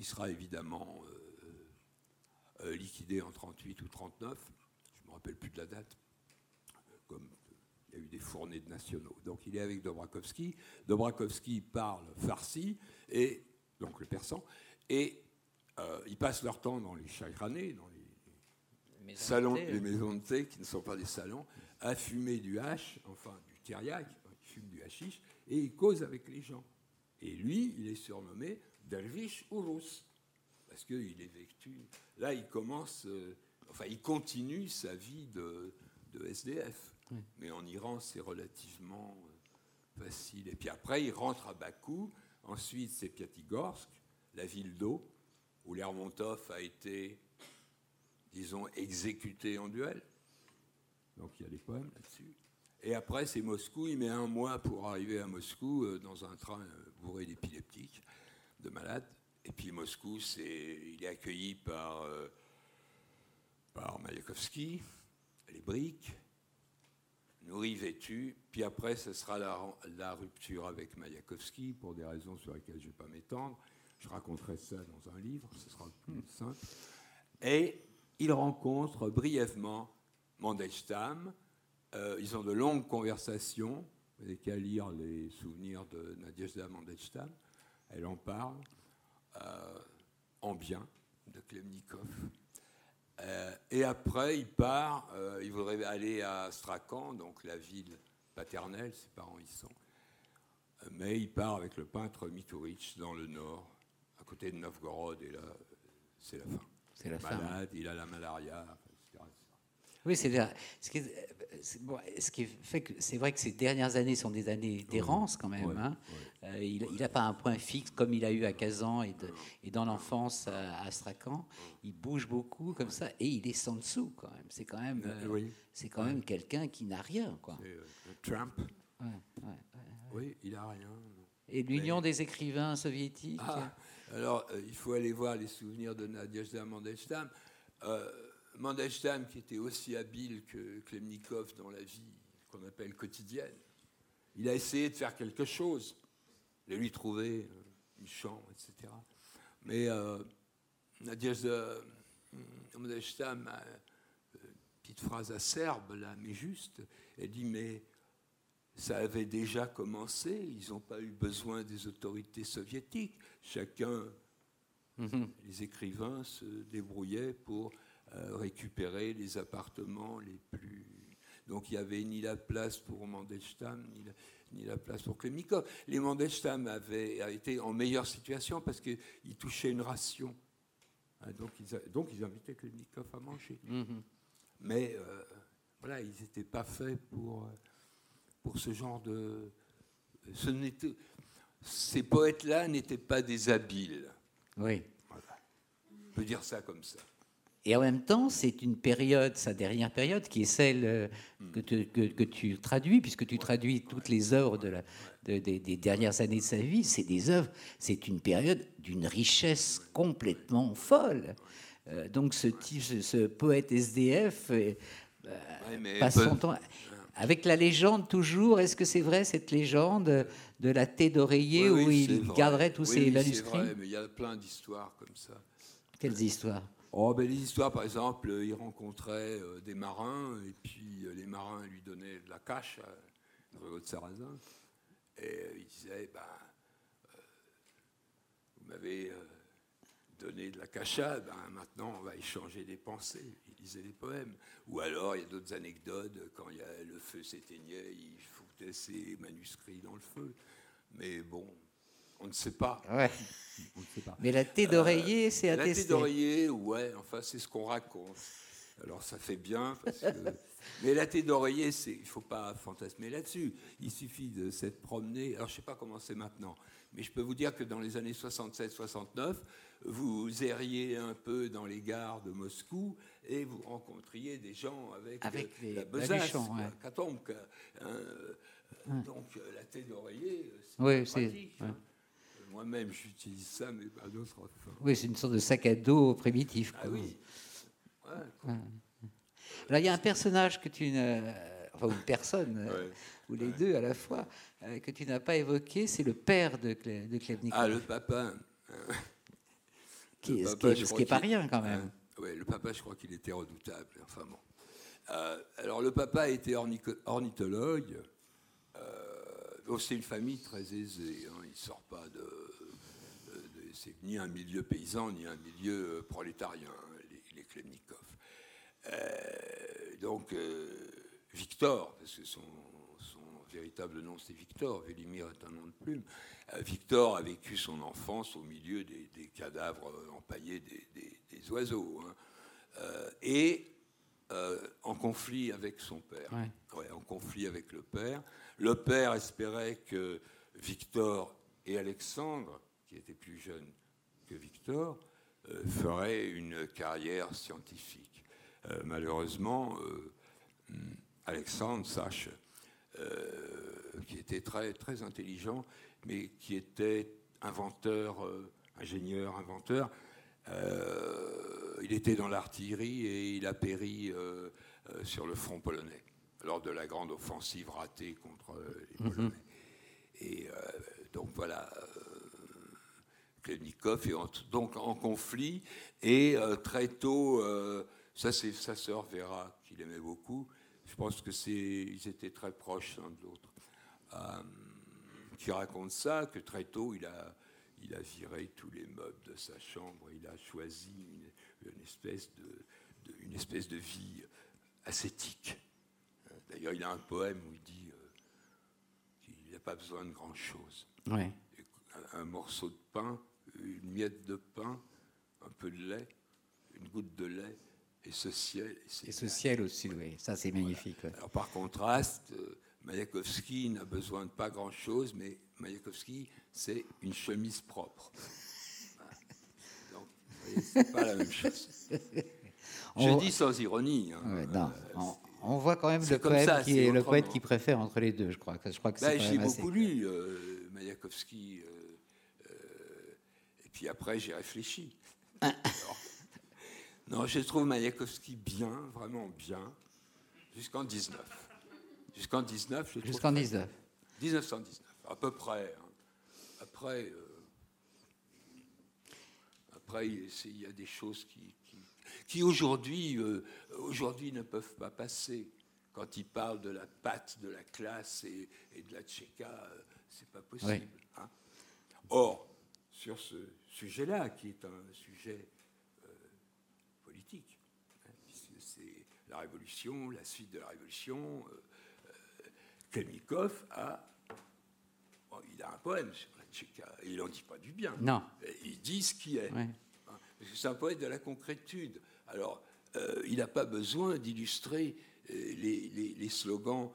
qui sera évidemment euh, liquidé en 38 ou 39, je ne me rappelle plus de la date, comme Il y a eu des fournées de nationaux. Donc il est avec Dobrakovsky. Dobrakovsky parle farsi, et, donc le persan, et euh, ils passent leur temps dans les chagranés, dans les, salons, les maisons de thé qui ne sont pas des salons, à fumer du hache, enfin du tiriac, ils fument du hashish, et ils causent avec les gens. Et lui, il est surnommé Dervish Urus, parce qu'il est vécu. Là, il commence, euh, enfin, il continue sa vie de, de SDF. Mais en Iran, c'est relativement euh, facile. Et puis après, il rentre à Bakou. Ensuite, c'est Piatigorsk, la ville d'eau, où Lermontov a été, disons, exécuté en duel. Donc il y a des poèmes là-dessus. Et après, c'est Moscou. Il met un mois pour arriver à Moscou euh, dans un train bourré d'épileptiques, de malades. Et puis Moscou, c'est, il est accueilli par, par Mayakovsky, les briques, nourri, vêtu. Puis après, ce sera la, rupture avec Mayakovsky, pour des raisons sur lesquelles je ne vais pas m'étendre. Je raconterai ça dans un livre, ce sera plus simple. Et il rencontre brièvement Mandelstam. Euh, ils ont de longues conversations. Vous n'avez qu'à lire les souvenirs de Nadezhda Mandelstam. Elle en parle euh, en bien de Klemnikov. Euh, et après, il part, euh, il voudrait aller à Astrakhan, donc la ville paternelle, ses parents y sont. Euh, mais il part avec le peintre Miturich dans le nord, à côté de Novgorod, et là, c'est la fin. C'est la Malade, il a la malaria, oui, c'est ce, qui, ce qui fait que c'est vrai que ces dernières années sont des années d'errance quand même. Hein. Euh, il n'a pas un point fixe comme il a eu à Kazan et, et dans l'enfance à Astrakhan. Il bouge beaucoup comme ça et il est sans dessous quand même. C'est quand même, euh, c'est quand même quelqu'un qui n'a rien. Quoi. Euh, Trump. Oui, il n'a rien. Et l'Union des écrivains soviétiques? Ah, Alors, il faut aller voir les souvenirs de Nadia Mandelstam. Mandelstam, qui était aussi habile que Klemnikov dans la vie qu'on appelle quotidienne, il a essayé de faire quelque chose, de lui trouver euh, une chambre, etc. Mais euh, Nadia euh, Mandelstam a une petite phrase acerbe, là, mais juste. Elle dit Mais ça avait déjà commencé, ils n'ont pas eu besoin des autorités soviétiques. Chacun, mm-hmm. les écrivains, se débrouillaient pour euh, récupérer les appartements les plus. Donc il n'y avait ni la place pour Mandelstam, ni la, ni la place pour Klemnikov. Les Mandelstam avaient été en meilleure situation parce qu'ils touchaient une ration. Hein, donc, ils, donc ils invitaient Klemnikov à manger. Mm-hmm. Mais euh, voilà, ils n'étaient pas faits pour, euh, pour ce genre de. Ce ces poètes-là n'étaient pas des habiles. Oui. Voilà. On peut dire ça comme ça. Et en même temps, c'est une période, sa dernière période, qui est celle euh, que, que, tu traduis, puisque tu traduis toutes les œuvres de la, des dernières années de sa vie. C'est des œuvres, c'est une période d'une richesse complètement folle. Euh, donc ce, type, ce, poète SDF euh, passe son temps avec la légende toujours. Est-ce que c'est vrai cette légende de la thé d'oreiller où il garderait tous ses manuscrits vrai, mais il y a plein d'histoires comme ça. Quelles histoires? Oh, ben, les histoires, par exemple, il rencontrait euh, des marins, et puis euh, les marins lui donnaient de la cache, euh, de Sarrazin, et il disait, ben, vous m'avez donné de la cacha, ben, maintenant on va échanger des pensées. Il lisait des poèmes. Ou alors, il y a d'autres anecdotes, quand y a, le feu s'éteignait, il foutait ses manuscrits dans le feu. Mais bon, on ne sait pas. Mais la thé d'oreiller, c'est attesté. La thé d'oreiller, ouais, enfin, c'est ce qu'on raconte. Alors, ça fait bien. Mais la thé d'oreiller, il ne faut pas fantasmer là-dessus. Il suffit de s'être promené. Alors, je ne sais pas comment c'est maintenant. Mais je peux vous dire que dans les années 67-69, vous erriez un peu dans les gares de Moscou et vous rencontriez des gens avec, avec euh, la besace, hein, Donc, euh, la thé d'oreiller, c'est oui, pratique. Hein. Moi-même, j'utilise ça, mais pas d'autres. Oui, c'est une sorte de sac à dos primitif. Ah oui. Là, il y a un personnage que tu ne. Enfin, une personne, euh, ou les deux à la fois, euh, que tu n'as pas évoqué, c'est le père de, Clé, de Ah, le papa. qui, ce qui n'est pas rien quand même. Oui, le papa, je crois qu'il était redoutable. Enfin bon. alors le papa était ornithologue. Euh, c'est une famille très aisée. Hein. il ne sort pas de, c'est ni un milieu paysan ni un milieu prolétarien. Les, les Klemnikov. donc Victor, parce que son, véritable nom c'est Victor, Vélimir est un nom de plume. Euh, Victor a vécu son enfance au milieu des, cadavres empaillés des, oiseaux, hein. euh, et euh, en conflit avec son père. en conflit avec le père. Le père espérait que Victor et Alexandre, qui étaient plus jeunes que Victor, feraient une carrière scientifique. malheureusement, Alexandre sache euh, qui était très, très intelligent, mais qui était inventeur, euh, ingénieur, inventeur. Euh, il était dans l'artillerie et il a péri sur le front polonais lors de la grande offensive ratée contre les mhm. Polonais. Et donc voilà, Klemnikov est donc en conflit et très tôt, ça c'est sa sœur Vera qu'il aimait beaucoup, je pense que c'est, ils étaient très proches l'un de l'autre. Euh, qui raconte ça, que très tôt, il a, il a viré tous les meubles de sa chambre, il a choisi une, espèce, de, une espèce de vie ascétique. D'ailleurs, il a un poème où il dit euh, qu'il n'a pas besoin de grand-chose. Ouais. Un, morceau de pain, une miette de pain, un peu de lait, une goutte de lait, et ce ciel. Et, ce ciel au-dessus, oui, ça c'est magnifique. Alors par contraste, euh, Mayakovsky n'a besoin de pas grand-chose, mais Mayakovsky, c'est une chemise propre. Donc, vous voyez, c'est pas la même chose. Je dis sans ironie. Hein. non, euh, on, voit quand même le poète, qui est, le poète qui préfère entre les deux, je crois. Je crois que ben, J'ai beaucoup lu euh, Mayakovsky, et puis après j'ai réfléchi. Non, je trouve Mayakovsky bien, vraiment bien, jusqu'en 19. Jusqu'en 19, je Jusqu'en 19. 1919, à peu près. Hein. Après, euh, après, il y a des choses qui, qui, aujourd'hui, euh, aujourd'hui ne peuvent pas passer. Quand il parle de la patte de la classe et, de la tchéka, euh, c'est pas possible. Hein. Or, sur ce sujet-là, qui est un sujet politique. Hein, c'est la révolution, la suite de la révolution. Euh, euh a, il a un poème sur la Tchéka, et il n'en dit pas du bien. Non. Il dit ce qui est. Hein, c'est un poète de la concrétude. Alors, euh, il n'a pas besoin d'illustrer euh, les, slogans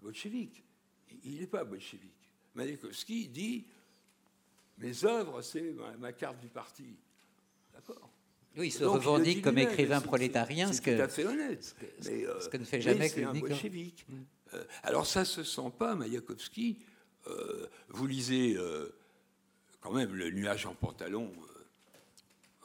bolcheviques. Il n'est pas bolchevique. Mayakovsky dit Mes œuvres, c'est ma carte du parti. D'accord oui, il se revendique comme écrivain prolétarien, ce que, tout à fait honnête. Mais, ce que ne fait jamais que un bolchevique. Euh, alors ça se sent pas, Mayakovsky. Euh, vous lisez euh, quand même le nuage en pantalon.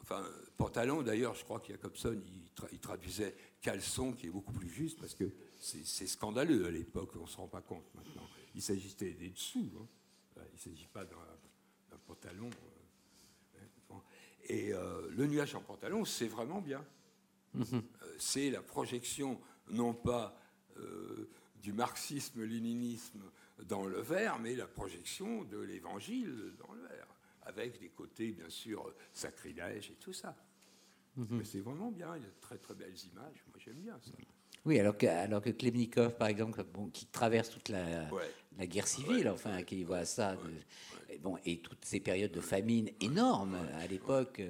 enfin, pantalon, d'ailleurs, je crois qu'il y a Jacobson, il, il, traduisait caleçon, qui est beaucoup plus juste, parce que c'est scandaleux à l'époque, on ne se rend pas compte maintenant. Il s'agissait des dessous, hein. il ne s'agit pas d'un pantalon. Et euh, le nuage en pantalon, c'est vraiment bien. Mhm. Euh, c'est la projection, non pas euh, du marxisme-léninisme dans le verre, mais la projection de l'évangile dans le verre, avec des côtés, bien sûr, sacrilèges et tout ça. Mhm. Mais c'est vraiment bien, il y a de très très belles images, moi j'aime bien ça. Oui, alors que, alors que Klemnikov, par exemple, bon, qui traverse toute la, la guerre civile, enfin, qui voit ça, et, bon, et toutes ces périodes de famine énormes à l'époque,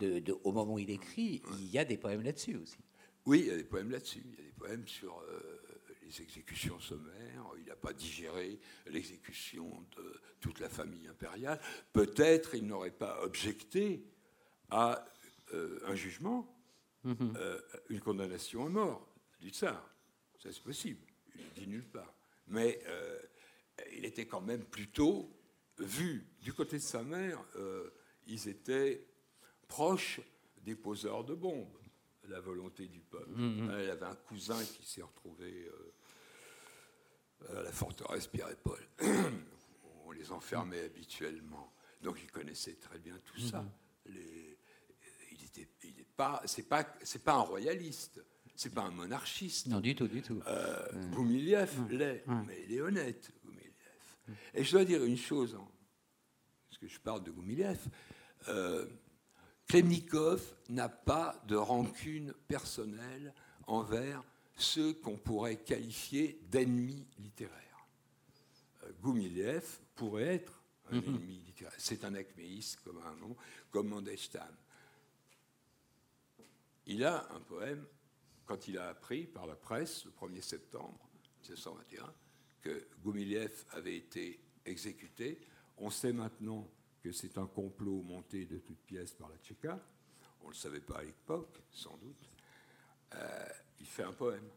de, de, au moment où il écrit, il y a des poèmes là-dessus aussi. Oui, il y a des poèmes là-dessus. Il y a des poèmes sur euh, les exécutions sommaires. Il n'a pas digéré l'exécution de toute la famille impériale. Peut-être il n'aurait pas objecté à euh, un jugement, mm-hmm. euh, une condamnation à mort du tsar. Ça, c'est possible. Il ne dit nulle part. Mais euh, il était quand même plutôt vu. Du côté de sa mère, euh, ils étaient proches des poseurs de bombes, la volonté du peuple. Elle avait un cousin qui s'est retrouvé euh, à la forteresse Pierre-et-Paul. On les enfermait habituellement. Donc il connaissait très bien tout ça. Mm-hmm. Les, il n'était pas, c'est pas, c'est pas un royaliste C'est pas un monarchiste. Non, du tout, du tout. Euh, Goumiliev l'est, mais il est honnête, Goumiliev. Et je dois dire une chose, hein, parce que je parle de Goumiliev. Euh, Klemnikov n'a pas de rancune personnelle envers ceux qu'on pourrait qualifier d'ennemis littéraires. Euh, Goumiliev pourrait être un Mhm. ennemi littéraire. C'est un acméiste comme un nom, comme Mandelstam. Il a un poème, quand il a appris par la presse, le 1er septembre 1921, que Goumiliev avait été exécuté. On sait maintenant que c'est un complot monté de toutes pièces par la Tchéka. On ne le savait pas à l'époque, sans doute. Euh, il fait un poème.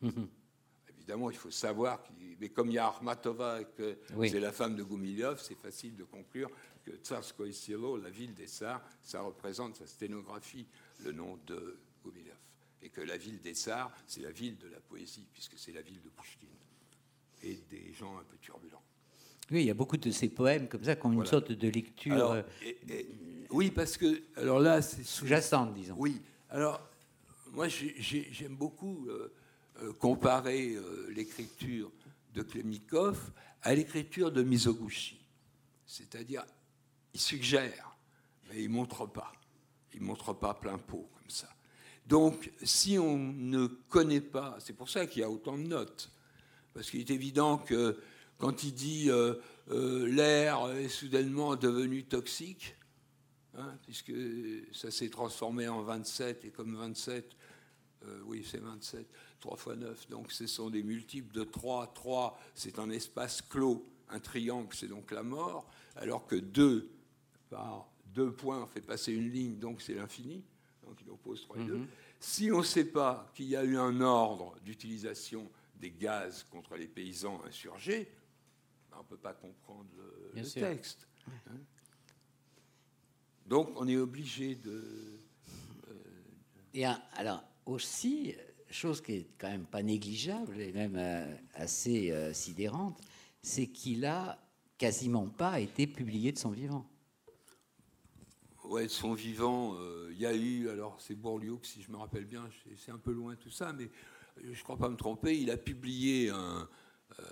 Mhm. Évidemment, il faut savoir, mais comme il y a Armatova et que Oui. c'est la femme de Goumiliev, c'est facile de conclure que Tsarskoye Selo, la ville des Tsars, ça représente sa sténographie, le nom de. Et que la ville des Tsars, c'est la ville de la poésie, puisque c'est la ville de Pouchkine. Et des gens un peu turbulents. Oui, il y a beaucoup de ces poèmes comme ça qui ont une sorte de lecture Alors, euh, et- et- oui, parce que, alors là, c'est sous-jacente, disons. Oui. Alors, moi, j'ai- j'ai- j'aime beaucoup euh, euh, comparer euh, l'écriture de Klemnikov à l'écriture de Mizoguchi. C'est-à-dire, il suggère, mais il ne montre pas. Il ne montre pas plein pot comme ça. Donc, si on ne connaît pas, c'est pour ça qu'il y a autant de notes. Parce qu'il est évident que quand il dit euh, euh, l'air est soudainement devenu toxique, hein, puisque ça s'est transformé en 27, et comme 27, euh, oui, c'est 27, 3 fois 9, donc ce sont des multiples de 3. 3, c'est un espace clos, un triangle, c'est donc la mort, alors que 2, par deux points, fait passer une ligne, donc c'est l'infini, il oppose 3 et 2. Si on ne sait pas qu'il y a eu un ordre d'utilisation des gaz contre les paysans insurgés, ben, on ne peut pas comprendre le, texte. hein. Donc on est obligé de... Et un- alors aussi, chose qui est quand même pas négligeable et même euh, assez euh, sidérante, c'est qu'il a quasiment pas été publié de son vivant. Ouais, son vivant, il y a eu, alors c'est Bourlioux, si je me rappelle bien, c'est- un peu loin tout ça, mais euh, je ne crois pas me tromper, il a publié un... euh,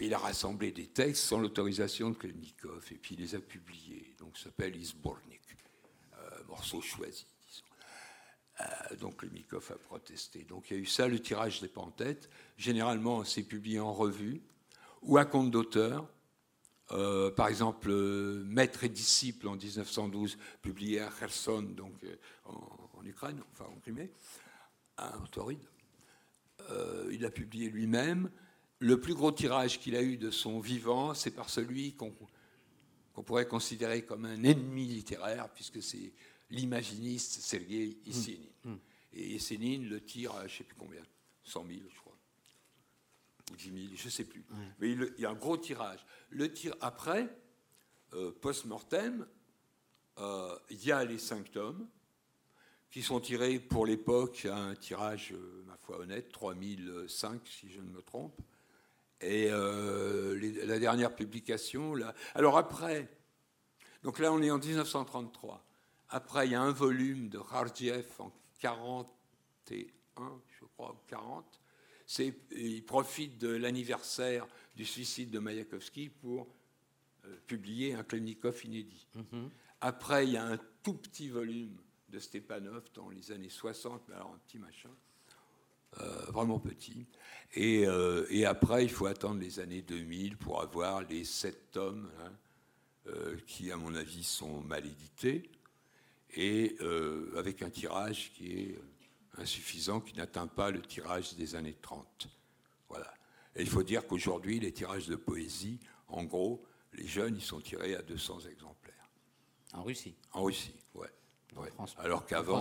il a rassemblé des textes sans l'autorisation de Klemnikov, et puis il les a publiés. Donc s'appelle Isbornik, euh, morceau choisi, disons. Donc Klemnikov a protesté. Donc il y a eu ça, le tirage en tête. Généralement, c'est publié en revue ou à compte d'auteur. Euh, par exemple, euh, Maître et disciple en 1912, publié à Kherson, donc euh, en, en Ukraine, enfin en Crimée, à Tauride. Il l'a publié lui-même. Le plus gros tirage qu'il a eu de son vivant, c'est par celui qu'on pourrait considérer comme un ennemi littéraire, puisque c'est l'imaginiste Sergei Yesenin. Et Yesenin le tire à je ne sais plus combien, 100 000, je crois ou 10 000, je ne sais plus. Mais il, il y a un gros tirage. Le tir après, euh, post-mortem, euh, il y a les cinq tomes qui sont tirés pour l'époque à un tirage, euh, ma foi honnête, 3005 si je ne me trompe. Et les- la dernière publication, là. Alors après, donc là on est en 1933. Après, il y a un volume de Khargiev en 41, je crois, ou 40. Il profite de l'anniversaire du suicide de Mayakovsky pour euh, publier un Klemnikov inédit. Après, il y a un tout petit volume de Stepanov dans les années 60, mais alors un petit machin, euh, vraiment petit. Et, euh, et après, il faut attendre les années 2000 pour avoir les sept tomes, hein, qui, à mon avis, sont mal édités, et avec un tirage qui est insuffisant, qui n'atteint pas le tirage des années 30. Voilà. Et il faut dire qu'aujourd'hui, les tirages de poésie, en gros, les jeunes, ils sont tirés à 200 exemplaires. En Russie? En Russie, ouais. ouais. France- Alors en qu'avant,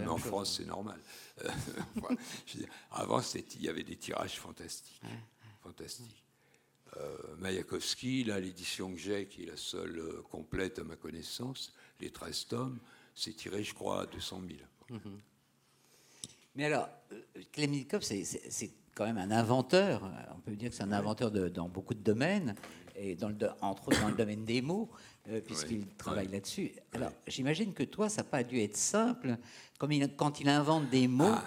ouais, en chose. France, c'est normal. Euh, avant, il y avait des tirages fantastiques. fantastiques. Euh, Mayakovsky, là, l'édition que j'ai, qui est la seule euh, complète à ma connaissance, les 13 tomes, c'est tiré, je crois, à 200 000. Mais alors, euh, Klemnikov, c'est- quand même un inventeur. On peut dire que c'est un inventeur de- dans beaucoup de domaines, et dans le, do- entre autres dans le domaine des mots, euh, puisqu'il travaille là-dessus. Alors, j'imagine que toi, ça n'a pas dû être simple. Comme il- quand il invente des mots, Ah,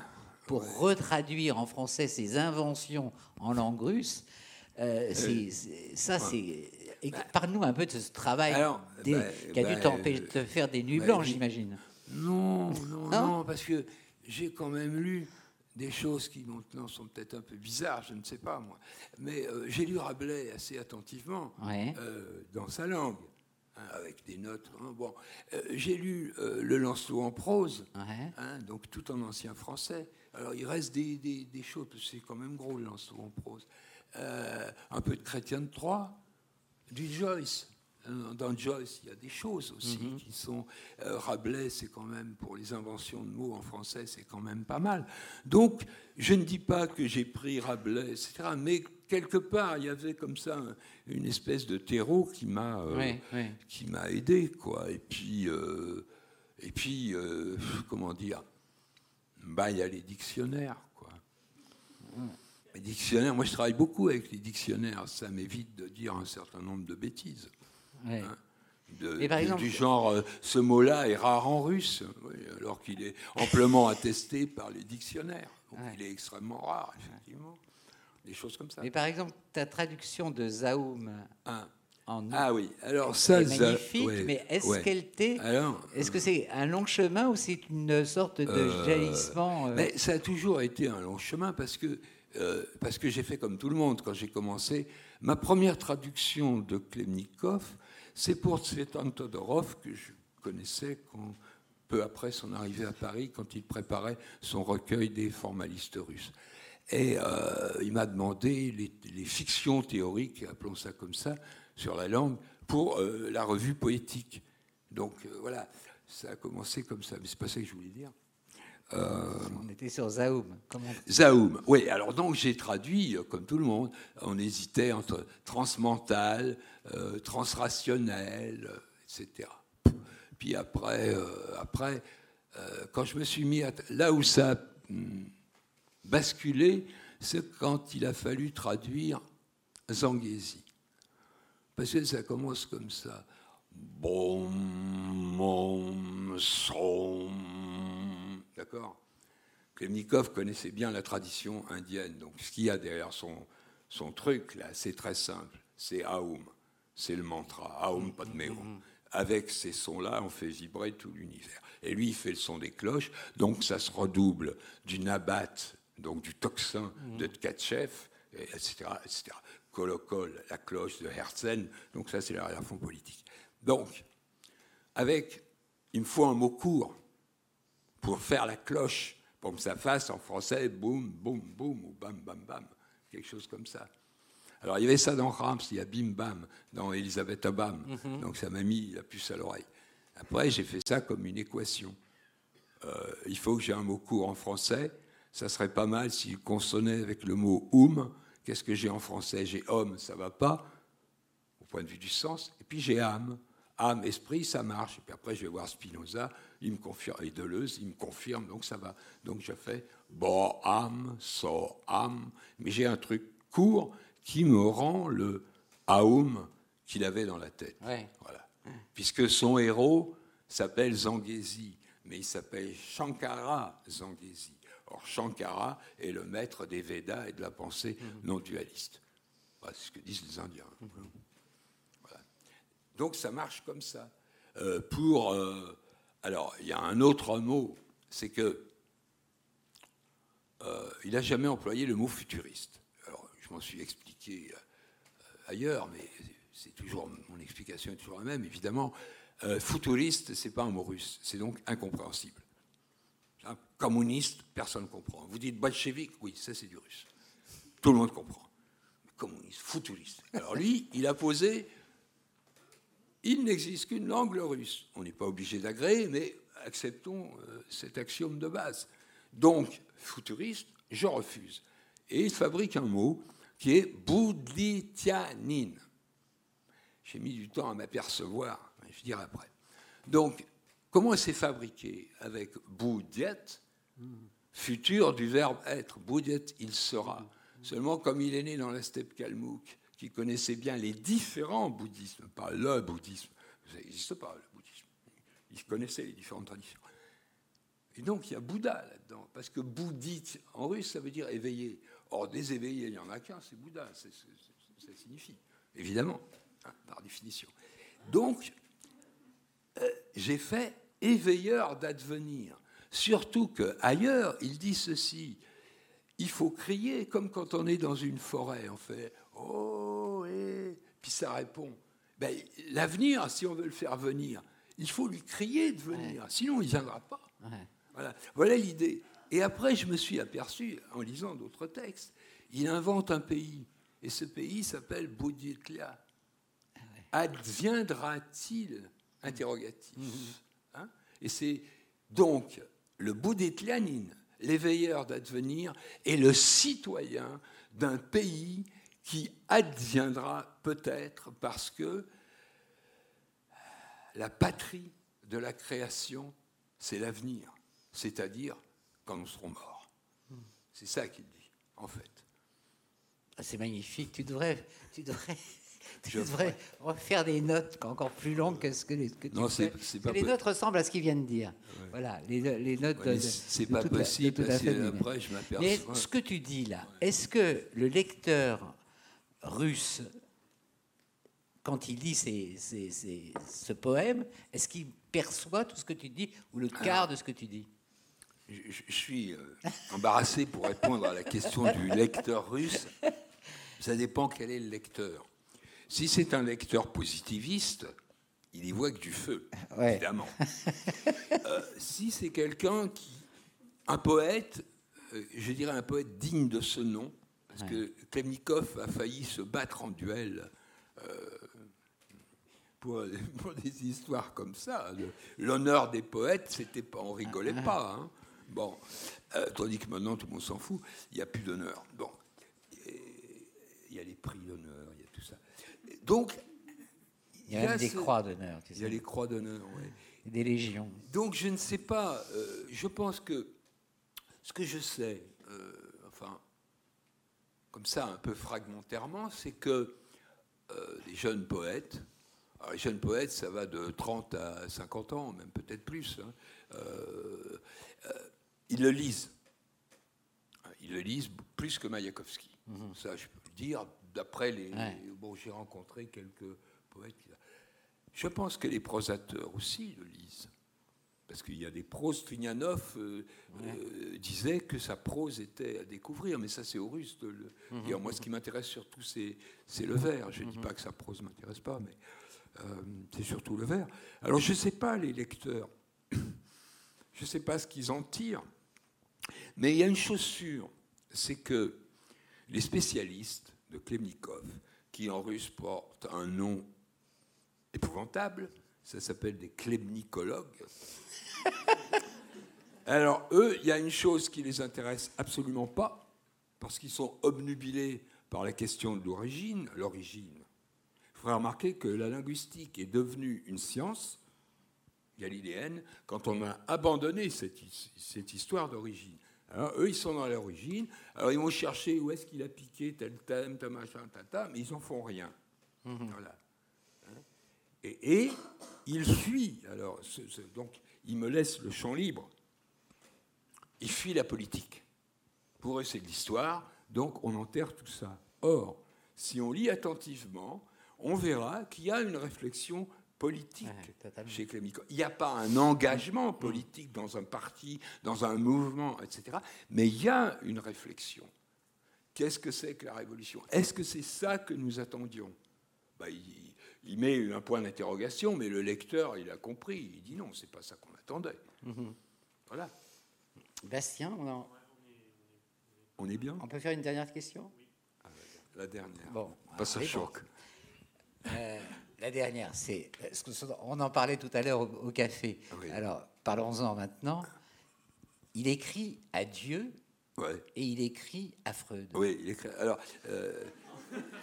pour retraduire en français ses inventions en langue russe. Euh, c'est- c'est- ça, c'est. et Parle-nous un peu de ce travail Alors, des- bah, qui a bah, dû t'empêcher de te faire des nuits bah, blanches, j'imagine. Non, non, Non non, parce que j'ai quand même lu des choses qui maintenant sont peut-être un peu bizarres, je ne sais pas moi. Mais euh, j'ai lu Rabelais assez attentivement Ouais. euh, dans sa langue, hein, avec des notes. hein, bon, Euh, j'ai lu Le Lancelot en prose, Ouais. hein, donc tout en ancien français. Alors il reste des, des- des choses, parce que c'est quand même gros le Lancelot en prose. Un peu de Chrétien de Troyes, du Joyce. Euh, Dans Joyce, il y a des choses aussi qui sont. euh, Rabelais, c'est quand même, pour les inventions de mots en français, c'est quand même pas mal. Donc, je ne dis pas que j'ai pris Rabelais, etc., mais quelque part, il y avait comme ça un- une espèce de terreau qui m'a euh, qui m'a aidé, quoi. Et puis, euh, et puis euh, comment dire Bah, il y a les dictionnaires, quoi. Les dictionnaires, moi je travaille beaucoup avec les dictionnaires, ça m'évite de dire un certain nombre de bêtises. Ouais. De- Mais par du- exemple- du genre, euh, ce mot-là est rare en russe, oui, alors qu'il est amplement attesté par les dictionnaires. Donc Ouais. il est extrêmement rare, effectivement. Des choses comme ça. Mais par exemple, ta traduction de Zaoum Ah, en ah oui, alors ça, est ça- magnifique, ouais, mais est-ce ouais. qu'elle t'est. Est-ce que c'est un long chemin ou c'est une sorte de Euh, jaillissement euh, Mais ça a toujours été un long chemin parce que, euh, parce que j'ai fait comme tout le monde quand j'ai commencé. Ma première traduction de Klemnikov, c'est pour Tsvetan Todorov que je connaissais quand, peu après son arrivée à Paris, quand il préparait son recueil des formalistes russes. Et euh, il m'a demandé les, les fictions théoriques, appelons ça comme ça, sur la langue, pour euh, la revue poétique. Donc euh, voilà, ça a commencé comme ça. Mais c'est pas ça que je voulais dire. On était sur Zaoum. Comment... Zaoum, oui, alors donc j'ai traduit, euh, comme tout le monde, on hésitait entre transmental, euh, transrationnel, euh, etc. Puis après, euh, après euh, quand je me suis mis à... Là où ça a hum, basculé, c'est quand il a fallu traduire Zanghesi. Parce que ça commence comme ça. Bon, mon, son. D'accord Klemnikov connaissait bien la tradition indienne. Donc, ce qu'il y a derrière son, son truc, là, c'est très simple. C'est Aum. C'est le mantra. Aum Padme Hum. Avec ces sons-là, on fait vibrer tout l'univers. Et lui, il fait le son des cloches. Donc, ça se redouble du nabat, donc du tocsin de Tkachev, et etc., etc. Kolokol, la cloche de Herzen. Donc, ça, c'est l'arrière-fond politique. Donc, avec, il me faut un mot court pour faire la cloche, pour que ça fasse en français boum, boum, boum, ou bam, bam, bam, quelque chose comme ça. Alors il y avait ça dans Rams, il y a bim, bam, dans Elisabeth Obam, donc ça m'a mis la puce à l'oreille. Après, j'ai fait ça comme une équation. Euh, il faut que j'ai un mot court en français, ça serait pas mal s'il consonnait avec le mot oum. Qu'est-ce que j'ai en français? J'ai homme, ça va pas, au point de vue du sens, et puis j'ai âme. Âme, esprit, ça marche. Et puis après, je vais voir Spinoza, il me confirme, et Deleuze, il me confirme, donc ça va. Donc je fais bo, âme, so, âme. Mais j'ai un truc court qui me rend le aum qu'il avait dans la tête. Ouais. Voilà. Puisque son héros s'appelle Zanghesi, mais il s'appelle Shankara Zanghesi. Or, Shankara est le maître des Védas et de la pensée non dualiste. Voilà, c'est ce que disent les Indiens. Voilà. Donc, ça marche comme ça. Euh, pour. euh, alors, il y a un autre mot, c'est que. euh, il n'a jamais employé le mot futuriste. Alors, je m'en suis expliqué ailleurs, mais c'est toujours mon explication est toujours la même. Évidemment, futuriste, c'est pas un mot russe, c'est donc incompréhensible. Un communiste, personne ne comprend. Vous dites bolchevique, oui, ça c'est du russe. Tout le monde comprend. Communiste, futuriste. Alors lui, il a posé. Il n'existe qu'une langue, russe. On n'est pas obligé d'agréer, mais acceptons euh, cet axiome de base. Donc, futuriste, je refuse. Et il fabrique un mot qui est boudlitianine. J'ai mis du temps à m'apercevoir, je dirai après. Donc, comment c'est fabriqué Avec boudiet, futur du verbe être? Boudiet, il sera. Seulement, comme il est né dans la steppe kalmouk, qui connaissait bien les différents bouddhismes, pas le bouddhisme, ça n'existe pas, le bouddhisme. Il connaissait les différentes traditions. Et donc il y a Bouddha là-dedans, parce que bouddhite en russe, ça veut dire éveillé. Or, des éveillés, il n'y en a qu'un, c'est Bouddha, ça signifie, évidemment, hein, par définition. Donc, euh, j'ai fait éveilleur d'advenir. Surtout qu'ailleurs, il dit ceci il faut crier comme quand on est dans une forêt. On fait Oh, puis ça répond. Ben, L'avenir, si on veut le faire venir, il faut lui crier de venir, sinon il ne viendra pas. Voilà, voilà l'idée. Et après, je me suis aperçu, en lisant d'autres textes, il invente un pays. Et ce pays s'appelle Bouditlia. Ah Adviendra-t-il Interrogatif. Mm-hmm. Hein et c'est donc le Bouditlianine l'éveilleur d'advenir est le citoyen d'un pays qui adviendra peut-être parce que la patrie de la création, c'est l'avenir, c'est-à-dire quand nous serons morts. C'est ça qu'il dit, en fait. Ah, c'est magnifique. Tu devrais, tu devrais je devrais refaire des notes encore plus longues que ce que, les, que non, c'est, pas les notes ressemblent à ce qu'il vient de dire. Voilà, les, les notes. c'est pas possible. parce après, je m'aperçois. Mais ce que tu dis là, est-ce que le lecteur russe, quand il lit ce poème, est-ce qu'il perçoit tout ce que tu dis ou le quart de ce que tu dis? je, suis euh, embarrassé pour répondre à la question du lecteur russe. Ça dépend quel est le lecteur. Si c'est un lecteur positiviste, il y voit que du feu, évidemment. Euh, si c'est quelqu'un qui. Un poète, euh, je dirais un poète digne de ce nom, parce que Klemnikov a failli se battre en duel. Euh, pour, des histoires comme ça. L'honneur des poètes, c'était pas, on rigolait ah, ah. pas. Hein. Bon, tandis que maintenant tout le monde s'en fout, il n'y a plus d'honneur. Bon, il y a les prix d'honneur, donc, il y a, même des croix d'honneur. Il y a les croix d'honneur, oui. Des légions. Donc, je ne sais pas. Euh, je pense que ce que je sais, euh, comme ça, un peu fragmentairement, c'est que euh, les jeunes poètes, alors les jeunes poètes, ça va de 30 à 50 ans, même peut-être plus, hein, ils le lisent. Ils le lisent plus que Mayakovsky. Mhm. Ça, je peux le dire d'après les. Bon, j'ai rencontré quelques poètes. Je pense que les prosateurs aussi le lisent. Parce qu'il y a des proses. Trignanov euh, euh, disait que sa prose était à découvrir, mais ça, c'est au russe de le mhm. Moi, ce qui m'intéresse surtout, c'est, le vers. Je ne dis mhm. pas que sa prose ne m'intéresse pas, mais euh, c'est surtout le vers. Alors, je ne sais pas, les lecteurs, je ne sais pas ce qu'ils en tirent, mais il y a une chose sûre, c'est que les spécialistes de Klemnikov, qui en russe porte un nom épouvantable, ça s'appelle des klemnikologues. Alors eux, il y a une chose qui les intéresse absolument pas, parce qu'ils sont obnubilés par la question de l'origine. L'origine. Il faudrait remarquer que la linguistique est devenue une science galiléenne quand on a abandonné cette, cette histoire d'origine. Alors, eux, ils sont dans l'origine. Alors, ils vont chercher où est-ce qu'il a piqué tel thème, tel machin, tata, mais ils n'en font rien. Mhm. Voilà. Hein. Et, et, il fuit. Alors, donc, il me laisse le champ libre. Il fuit la politique. Pour eux, c'est de l'histoire, donc on enterre tout ça. Or, si on lit attentivement, on verra qu'il y a une réflexion politique chez Clémicot. Il n'y a pas un engagement politique dans un parti, dans un mouvement, etc. Mais il y a une réflexion. Qu'est-ce que c'est que la révolution? Est-ce que c'est ça que nous attendions? Il, met un point d'interrogation, mais le lecteur, il a compris. Il dit non, c'est pas ça qu'on attendait. Mhm. Voilà. Bastien, on, on est bien On peut faire une dernière question? Ah, La dernière. Bon, pas ce choc. Euh, la dernière, c'est. On en parlait tout à l'heure au, café. Alors, parlons-en maintenant. Il écrit à Dieu et il écrit à Freud. Oui, il écrit. Alors. Euh,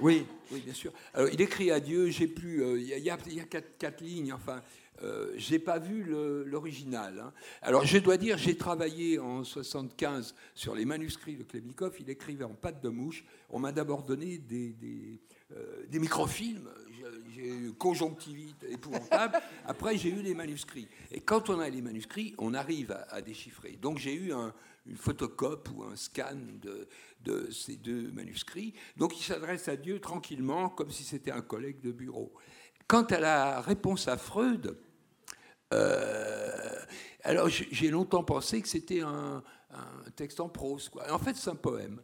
oui, oui, bien sûr. Alors, il écrit à Dieu, j'ai plus. Euh, il y, a, quatre, lignes, enfin. Euh, j'ai pas vu l'original. Hein. Alors je dois dire, j'ai travaillé en 75 sur les manuscrits de Klebnikov. Il écrivait en pâte de mouche. On m'a d'abord donné des, des microfilms j'ai eu conjonctivite épouvantable. Après, j'ai eu les manuscrits. Et quand on a les manuscrits, on arrive à, déchiffrer. Donc, j'ai eu une photocope ou un scan de, ces deux manuscrits. Donc, il s'adresse à Dieu tranquillement, comme si c'était un collègue de bureau. Quant à la réponse à Freud, euh, alors j'ai longtemps pensé que c'était un, texte en prose. Quoi. En fait, c'est un poème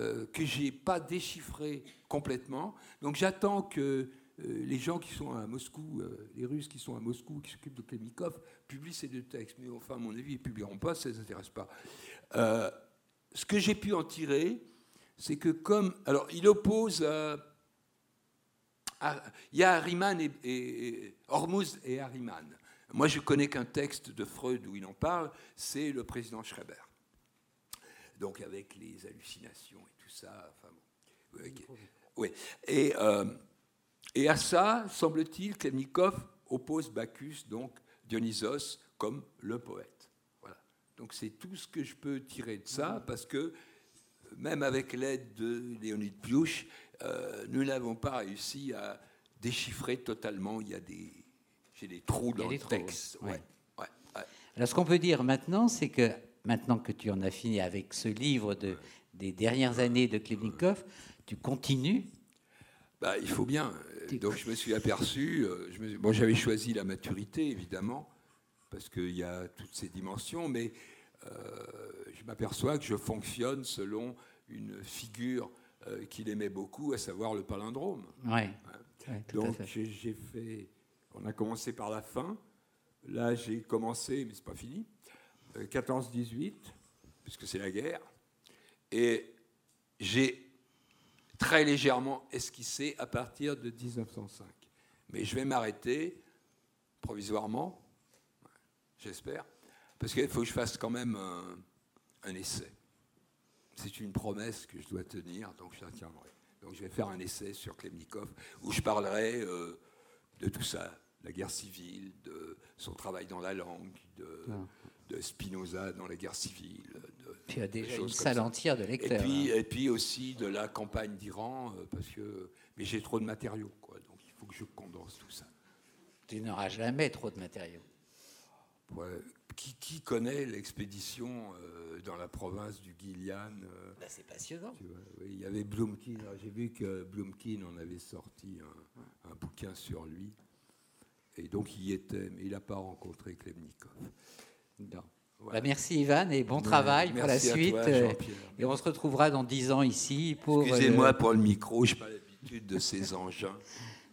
euh, que j'ai pas déchiffré complètement. Donc j'attends que euh, les gens qui sont à Moscou, euh, les Russes qui sont à Moscou, qui s'occupent de Klemnikov, publient ces deux textes. Mais enfin, à mon avis, ils ne publieront pas, ça ne les intéresse pas. ce que j'ai pu en tirer, c'est que comme... Alors, il oppose... il y a Harriman et, et, Hormuz et Harriman. Moi, je connais qu'un texte de Freud où il en parle, c'est le président Schreiber. Donc avec les hallucinations et tout ça. Enfin, oui. Et, euh, et à ça, semble-t-il, Klemnikov oppose Bacchus, donc Dionysos, comme le poète. Voilà. Donc c'est tout ce que je peux tirer de ça, parce que même avec l'aide de Léonid Piouch, euh, nous n'avons pas réussi à déchiffrer totalement. Il y a des, j'ai des trous dans le texte. Ouais. Alors ce qu'on peut dire maintenant, c'est que maintenant que tu en as fini avec ce livre de, des dernières années de Klebnikov, tu continues bah, Il faut bien. Donc je me suis aperçu, euh, bon, j'avais choisi la maturité, évidemment, parce qu'il y a toutes ces dimensions, mais euh, je m'aperçois que je fonctionne selon une figure euh, qu'il aimait beaucoup, à savoir le palindrome. Ouais. Donc j'ai fait, on a commencé par la fin, là j'ai commencé, mais c'est pas fini, 14-18, puisque c'est la guerre, et j'ai très légèrement esquissé à partir de 1905. Mais je vais m'arrêter provisoirement, j'espère, parce qu'il faut que je fasse quand même un, essai. C'est une promesse que je dois tenir, donc je la tiendrai. Donc je vais faire un essai sur Klemnikov où je parlerai euh, de tout ça, la guerre civile, de son travail dans la langue, de, de Spinoza dans la guerre civile. De, puis il y a déjà une salle entière de lecteurs. Et puis, hein. et puis aussi de la campagne d'Iran, euh, parce que mais j'ai trop de matériaux, quoi, donc il faut que je condense tout ça. Tu n'auras jamais trop de matériaux. qui, connaît l'expédition euh, dans la province du Guilian euh, bah, C'est passionnant. il y avait Blumkin. J'ai vu que Blumkin en avait sorti un, un, bouquin sur lui. Et donc il y était, mais il n'a pas rencontré Klemnikov. Bah, merci Ivan et bon travail pour la suite. Et on se retrouvera dans dix ans ici pour. Excusez-moi euh, pour le micro, je n'ai pas l'habitude de ces engins.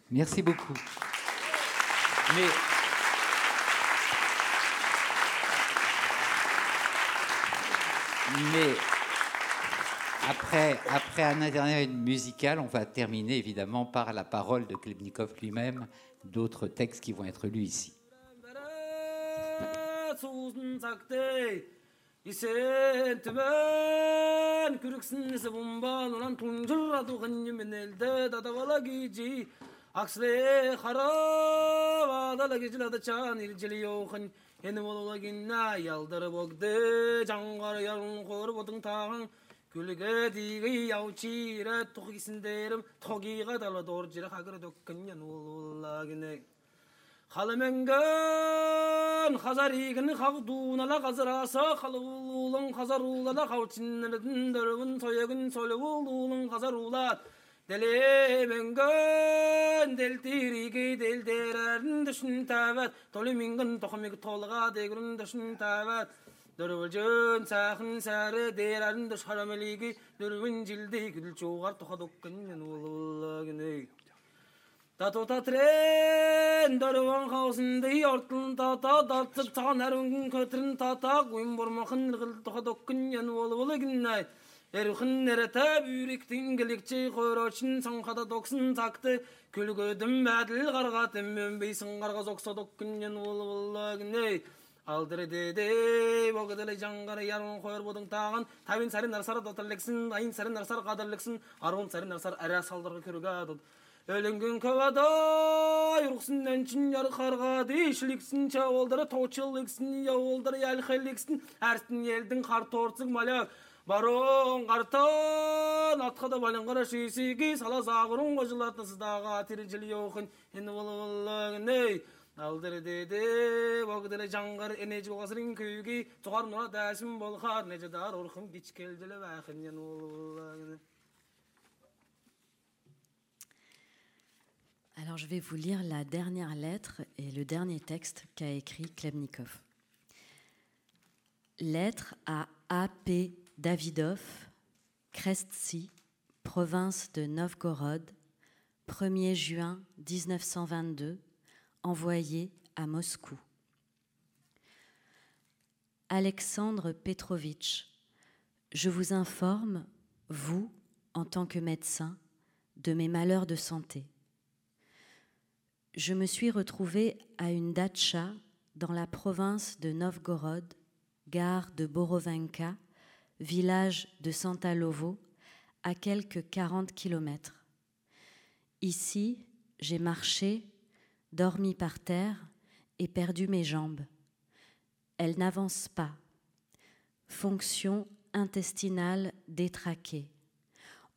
Merci beaucoup. Mais. Mais après, après un internet musical, on va terminer évidemment par la parole de Klebnikov lui-même, d'autres textes qui vont être lus ici. uzuntakte isen tümen kürüksün nesi bombalınan tunjırra tuğun yemin elde dadavala gici. Aksle harab adala gecilada çan ilcili yoğun. Eni bolola ginna yaldırı bogdı Cangar yarın kor bodun tağın. Külge digi yav çire Tuğ gisin derim Tuğ giga қаламенген қазар егіні қағдунала қазараса ұлың қазар улада қаучиннердің дөрігін соегін ұлың қазар улат Делеменген делтириги әрін дүшін тәвәт толымыңғын тоқымегі толға дегірін дүшін тәвәт жүн сәхін сәрі дерәрін дүш харамелиги Дөрвін жілдей күділ чоғар Da to ta хаусынды da тата khausin de yortlun ta ta da бурмахын tsagan arungun kötrin ta ta guim bormakın rgıl toha dokkun yan olu olu ginnay. Eruhin nerete büyüriktin gelikçi koyroçin sankada doksun taktı. Külgödüm bedil gargatım mümbisin gargaz oksa dokkun алдыры деде богдылы жаңғары ярын қойыр бодың тағын табин сарын арсар дотарлексин айын сарын арсар қадырлексин арун сарын арсар әрі салдырғы күрге өлүнгүн қалада юрксун энчин яр дейшіліксін чауылдыры, чаболдары яуылдыры әлхеліксін әрсін елдің қар карторцук маляк барон картон атхада балангара шүйсеге сала загурун кожулатасы дага болы йохун инволволлагней алдыр деді багдыра жаңғыр энеж болғасырын күйге. Тұғар мұра дәсім болғар нежедар орқым кич келділі бәхінен олғылағыны Alors je vais vous lire la dernière lettre et le dernier texte qu'a écrit Klebnikov. Lettre à A.P. Davidov, Krestsy, province de Novgorod, 1er juin 1922, envoyé à Moscou. Alexandre Petrovitch, je vous informe, vous, en tant que médecin, de mes malheurs de santé je me suis retrouvée à une datcha dans la province de Novgorod, gare de Borovenka, village de Santalovo, à quelques 40 kilomètres. Ici, j'ai marché, dormi par terre et perdu mes jambes. Elles n'avancent pas. Fonction intestinale détraquée.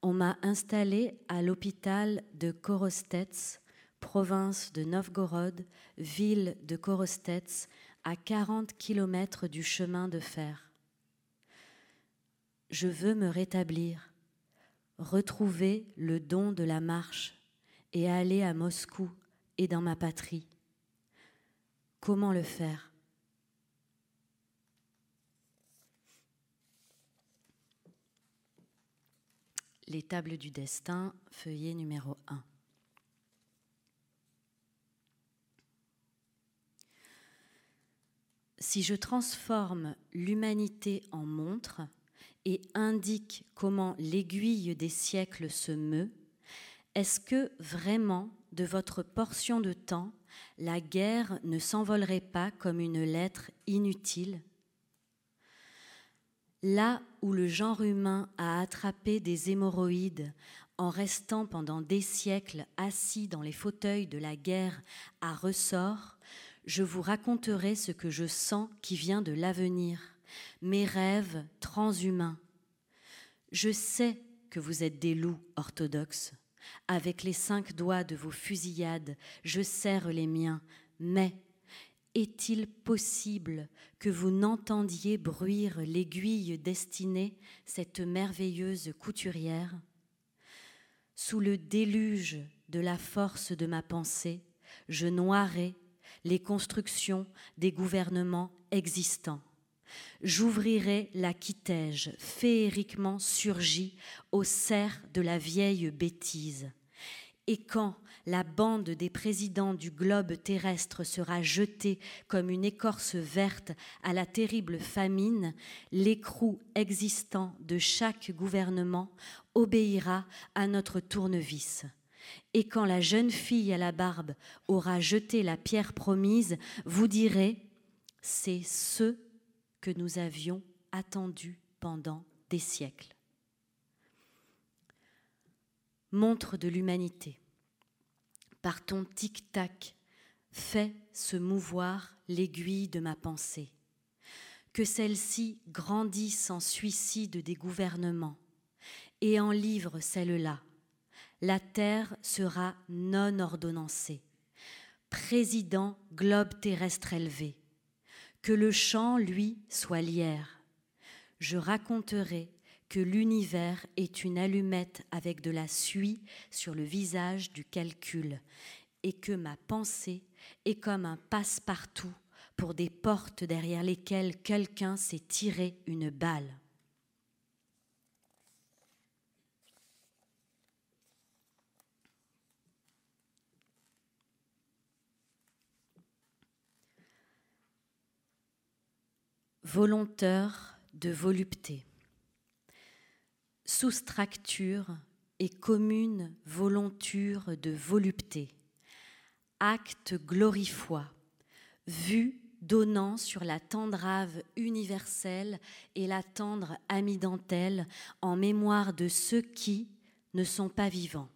On m'a installé à l'hôpital de Korostets province de Novgorod, ville de Korostets, à 40 kilomètres du chemin de fer. Je veux me rétablir, retrouver le don de la marche et aller à Moscou et dans ma patrie. Comment le faire? Les tables du destin, feuillet numéro 1. Si je transforme l'humanité en montre et indique comment l'aiguille des siècles se meut, est-ce que vraiment, de votre portion de temps, la guerre ne s'envolerait pas comme une lettre inutile? Là où le genre humain a attrapé des hémorroïdes en restant pendant des siècles assis dans les fauteuils de la guerre à ressort, je vous raconterai ce que je sens qui vient de l'avenir, mes rêves transhumains. Je sais que vous êtes des loups orthodoxes. Avec les cinq doigts de vos fusillades, je serre les miens, mais est-il possible que vous n'entendiez bruire l'aiguille destinée, cette merveilleuse couturière? Sous le déluge de la force de ma pensée, je noirai les constructions des gouvernements existants. J'ouvrirai la quitège féeriquement surgie au cerf de la vieille bêtise. Et quand la bande des présidents du globe terrestre sera jetée comme une écorce verte à la terrible famine, l'écrou existant de chaque gouvernement obéira à notre tournevis. Et quand la jeune fille à la barbe aura jeté la pierre promise, vous direz, c'est ce que nous avions attendu pendant des siècles. Montre de l'humanité, par ton tic-tac, fais se mouvoir l'aiguille de ma pensée. Que celle-ci grandisse en suicide des gouvernements et en livre celle-là la terre sera non ordonnancée. Président globe terrestre élevé, que le champ, lui, soit lierre. Je raconterai que l'univers est une allumette avec de la suie sur le visage du calcul, et que ma pensée est comme un passe-partout pour des portes derrière lesquelles quelqu'un s'est tiré une balle. Volonteur de volupté, soustracture et commune volonture de volupté, acte glorifoi, vue donnant sur la tendrave universelle et la tendre amidentelle en mémoire de ceux qui ne sont pas vivants.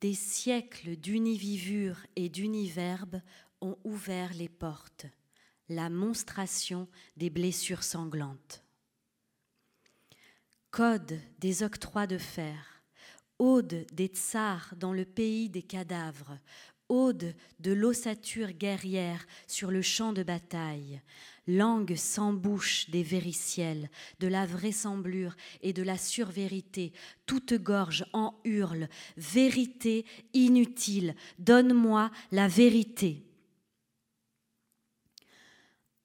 Des siècles d'univivure et d'univerbe ont ouvert les portes la monstration des blessures sanglantes. Code des octrois de fer, ode des tsars dans le pays des cadavres, ode de l'ossature guerrière sur le champ de bataille, langue sans bouche des vériciels, de la vraisemblure et de la survérité, toute gorge en hurle, vérité inutile, donne-moi la vérité.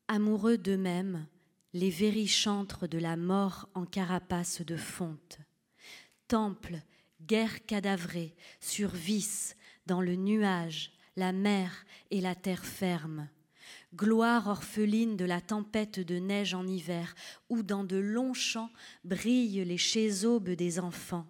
Amoureux d'eux-mêmes, les vérichantres de la mort en carapace de fonte. Temple, guerre cadavrée, sur vis, dans le nuage, la mer et la terre ferme. Gloire orpheline de la tempête de neige en hiver, où dans de longs champs brillent les chésaubes des enfants,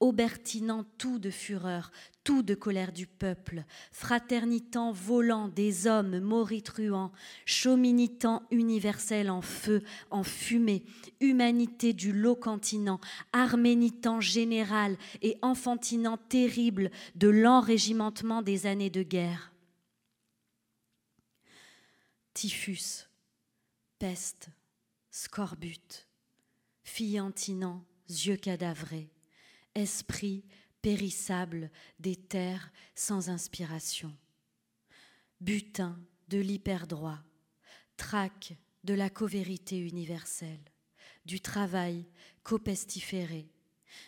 aubertinant tout de fureur, tout de colère du peuple, fraternitant volant des hommes moritruants, chauminitant universel en feu, en fumée, humanité du lot continent, arménitant général et enfantinant terrible de l'enrégimentement des années de guerre. Typhus, peste, scorbut, fillantinant, yeux cadavrés, esprit des terres sans inspiration. Butin de l'hyperdroit, trac de la covérité universelle, du travail copestiféré,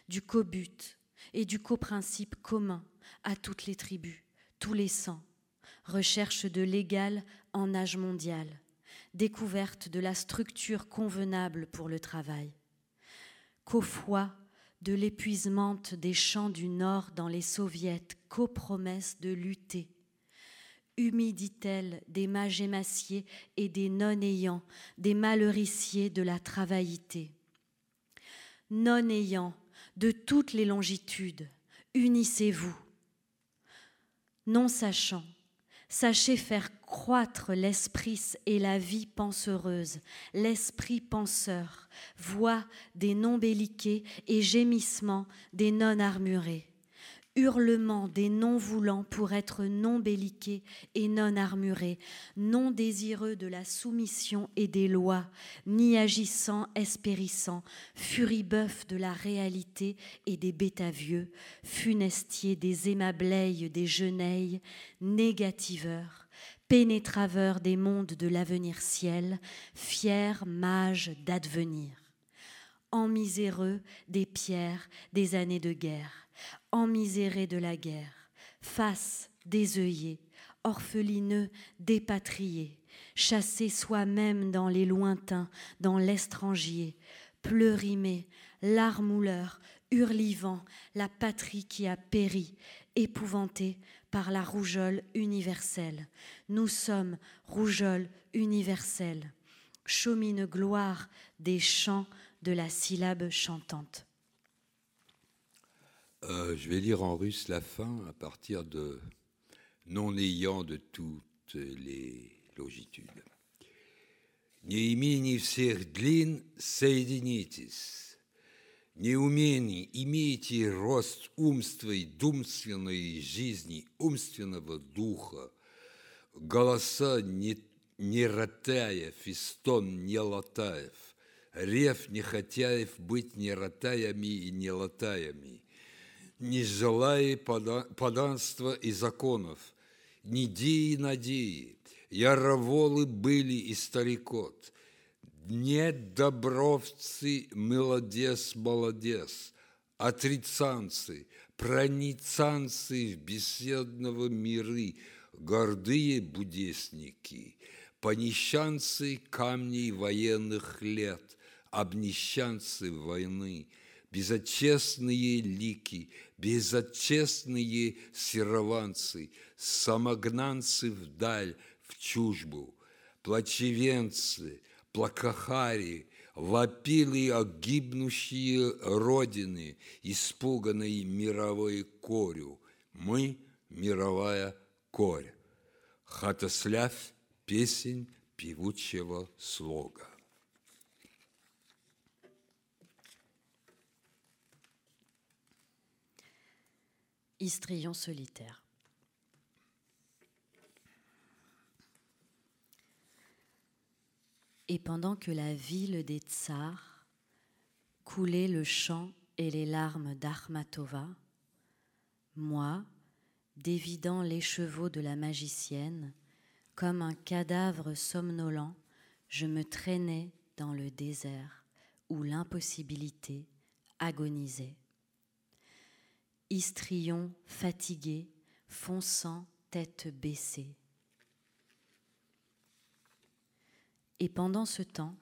du cobut et du coprincipe commun à toutes les tribus, tous les sangs, recherche de l'égal en âge mondial, découverte de la structure convenable pour le travail, qu'au de l'épuisement des champs du Nord dans les soviets qu'aux promesses de lutter. Humidit-elle des magémaciers et des non-ayants, des malheuriciers de la travaillité? Non-ayants de toutes les longitudes, unissez-vous. Non sachant, sachez faire croître l'esprit et la vie pensereuse, l'esprit penseur, voix des non-belliqués et gémissements des non-armurés, hurlements des non-voulants pour être non-belliqués et non-armurés, non désireux de la soumission et des lois, ni agissant espérissant, furibœuf de la réalité et des bétavieux, funestiers des aimableilles des geneilles, négativeurs, pénétraveur des mondes de l'avenir ciel, fier mage d'advenir. En miséreux des pierres des années de guerre, en miséré de la guerre, face des œillets, orphelineux dépatriés, chassés soi-même dans les lointains, dans l'estrangier, pleurimés, larmouleurs, hurlivant, la patrie qui a péri, épouvanté par la rougeole universelle. Nous sommes rougeole universelle, chaumine gloire des chants de la syllabe chantante. Euh, je vais lire en russe la fin à partir de non ayant de toutes les longitudes. Не имени всех длин соединитесь. неумений имеете рост умственной, думственной жизни, умственного духа, голоса не, не ротаев и стон не латаев, рев не хотяев быть не ротаями и не латаями, не желая поданства и законов, недеи и надеи, яроволы были и старикот – недобровцы, молодец, молодец, отрицанцы, проницанцы в беседного миры, гордые будесники, понищанцы камней военных лет, обнищанцы войны, безотчестные лики, безотчестные серованцы, самогнанцы вдаль, в чужбу, плачевенцы, плакахари, вопили о гибнущие родины, испуганной мировой корю. Мы – мировая корь. Хатослявь – песень певучего слога. Histrion solitaire. Et pendant que la ville des tsars couler le chant et les larmes d'Armatova, moi, dévidant les chevaux de la magicienne, comme un cadavre somnolent, je me traînais dans le désert où l'impossibilité agonisait. Histrion fatigué, fonçant tête baissée. Et pendant ce temps,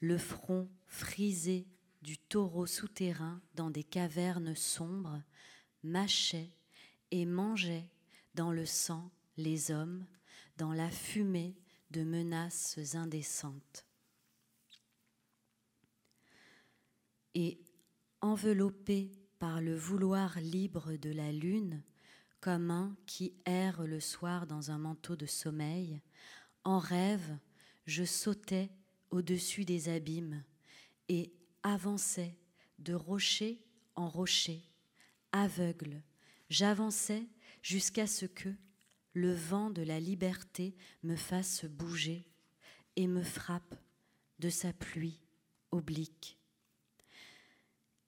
le front frisé du taureau souterrain dans des cavernes sombres mâchait et mangeait dans le sang les hommes, dans la fumée de menaces indécentes. Et enveloppé par le vouloir libre de la lune, comme un qui erre le soir dans un manteau de sommeil, en rêve, je sautais au-dessus des abîmes et avançais de rocher en rocher, aveugle, j'avançais jusqu'à ce que le vent de la liberté me fasse bouger et me frappe de sa pluie oblique.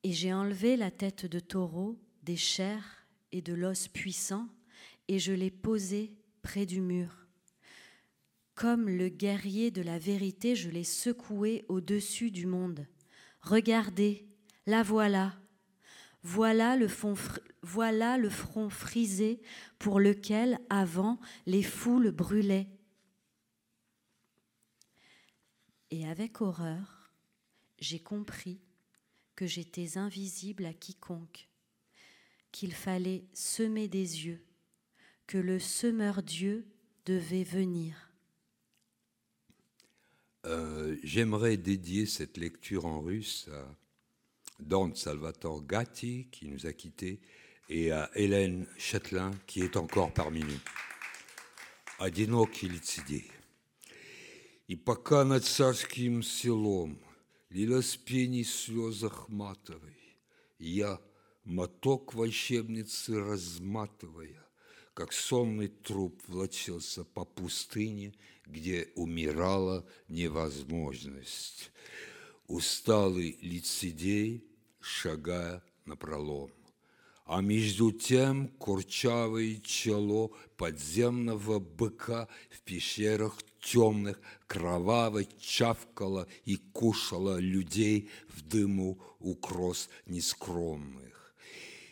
Et j'ai enlevé la tête de taureau des chairs et de l'os puissant, et je l'ai posée près du mur. Comme le guerrier de la vérité, je l'ai secoué au-dessus du monde. Regardez, la voilà. Voilà le front frisé pour lequel avant les foules brûlaient. Et avec horreur, j'ai compris que j'étais invisible à quiconque, qu'il fallait semer des yeux, que le semeur Dieu devait venir. Euh, j'aimerais dédier cette lecture en russe à Dante Salvatore Gatti, qui nous a quittés, et à Hélène Châtelain, qui est encore parmi nous. Одинокий лицедей. И пока над царским селом Лилась пени слезах матовой, Я, моток волшебницы разматывая, Как сонный труп влачился по пустыне, Где умирала невозможность. Усталый лицедей, шагая на пролом. А между тем курчавое чело подземного быка в пещерах темных кроваво чавкало и кушало людей в дыму укрос нескромных.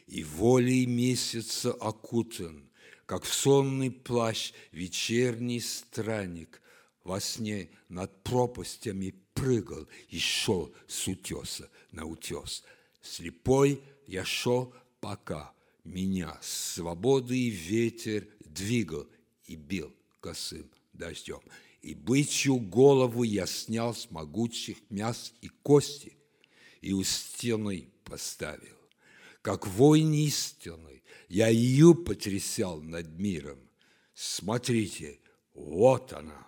И волей месяца окутан, как в сонный плащ вечерний странник, во сне над пропастями прыгал и шел с утеса на утес. Слепой я шел пока меня свободы и ветер двигал и бил косым дождем. И бычью голову я снял с могучих мяс и кости и у стены поставил. Как воин истинный, я ее потрясал над миром. Смотрите, вот она,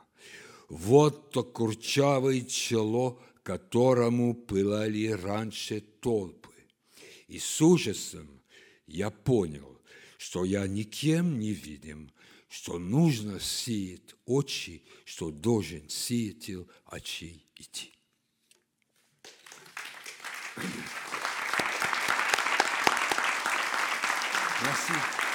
вот то курчавое чело, которому пылали раньше толпы. И с ужасом я понял, что я никем не видим, что нужно сеять очи, что должен сеятель очей идти. Merci.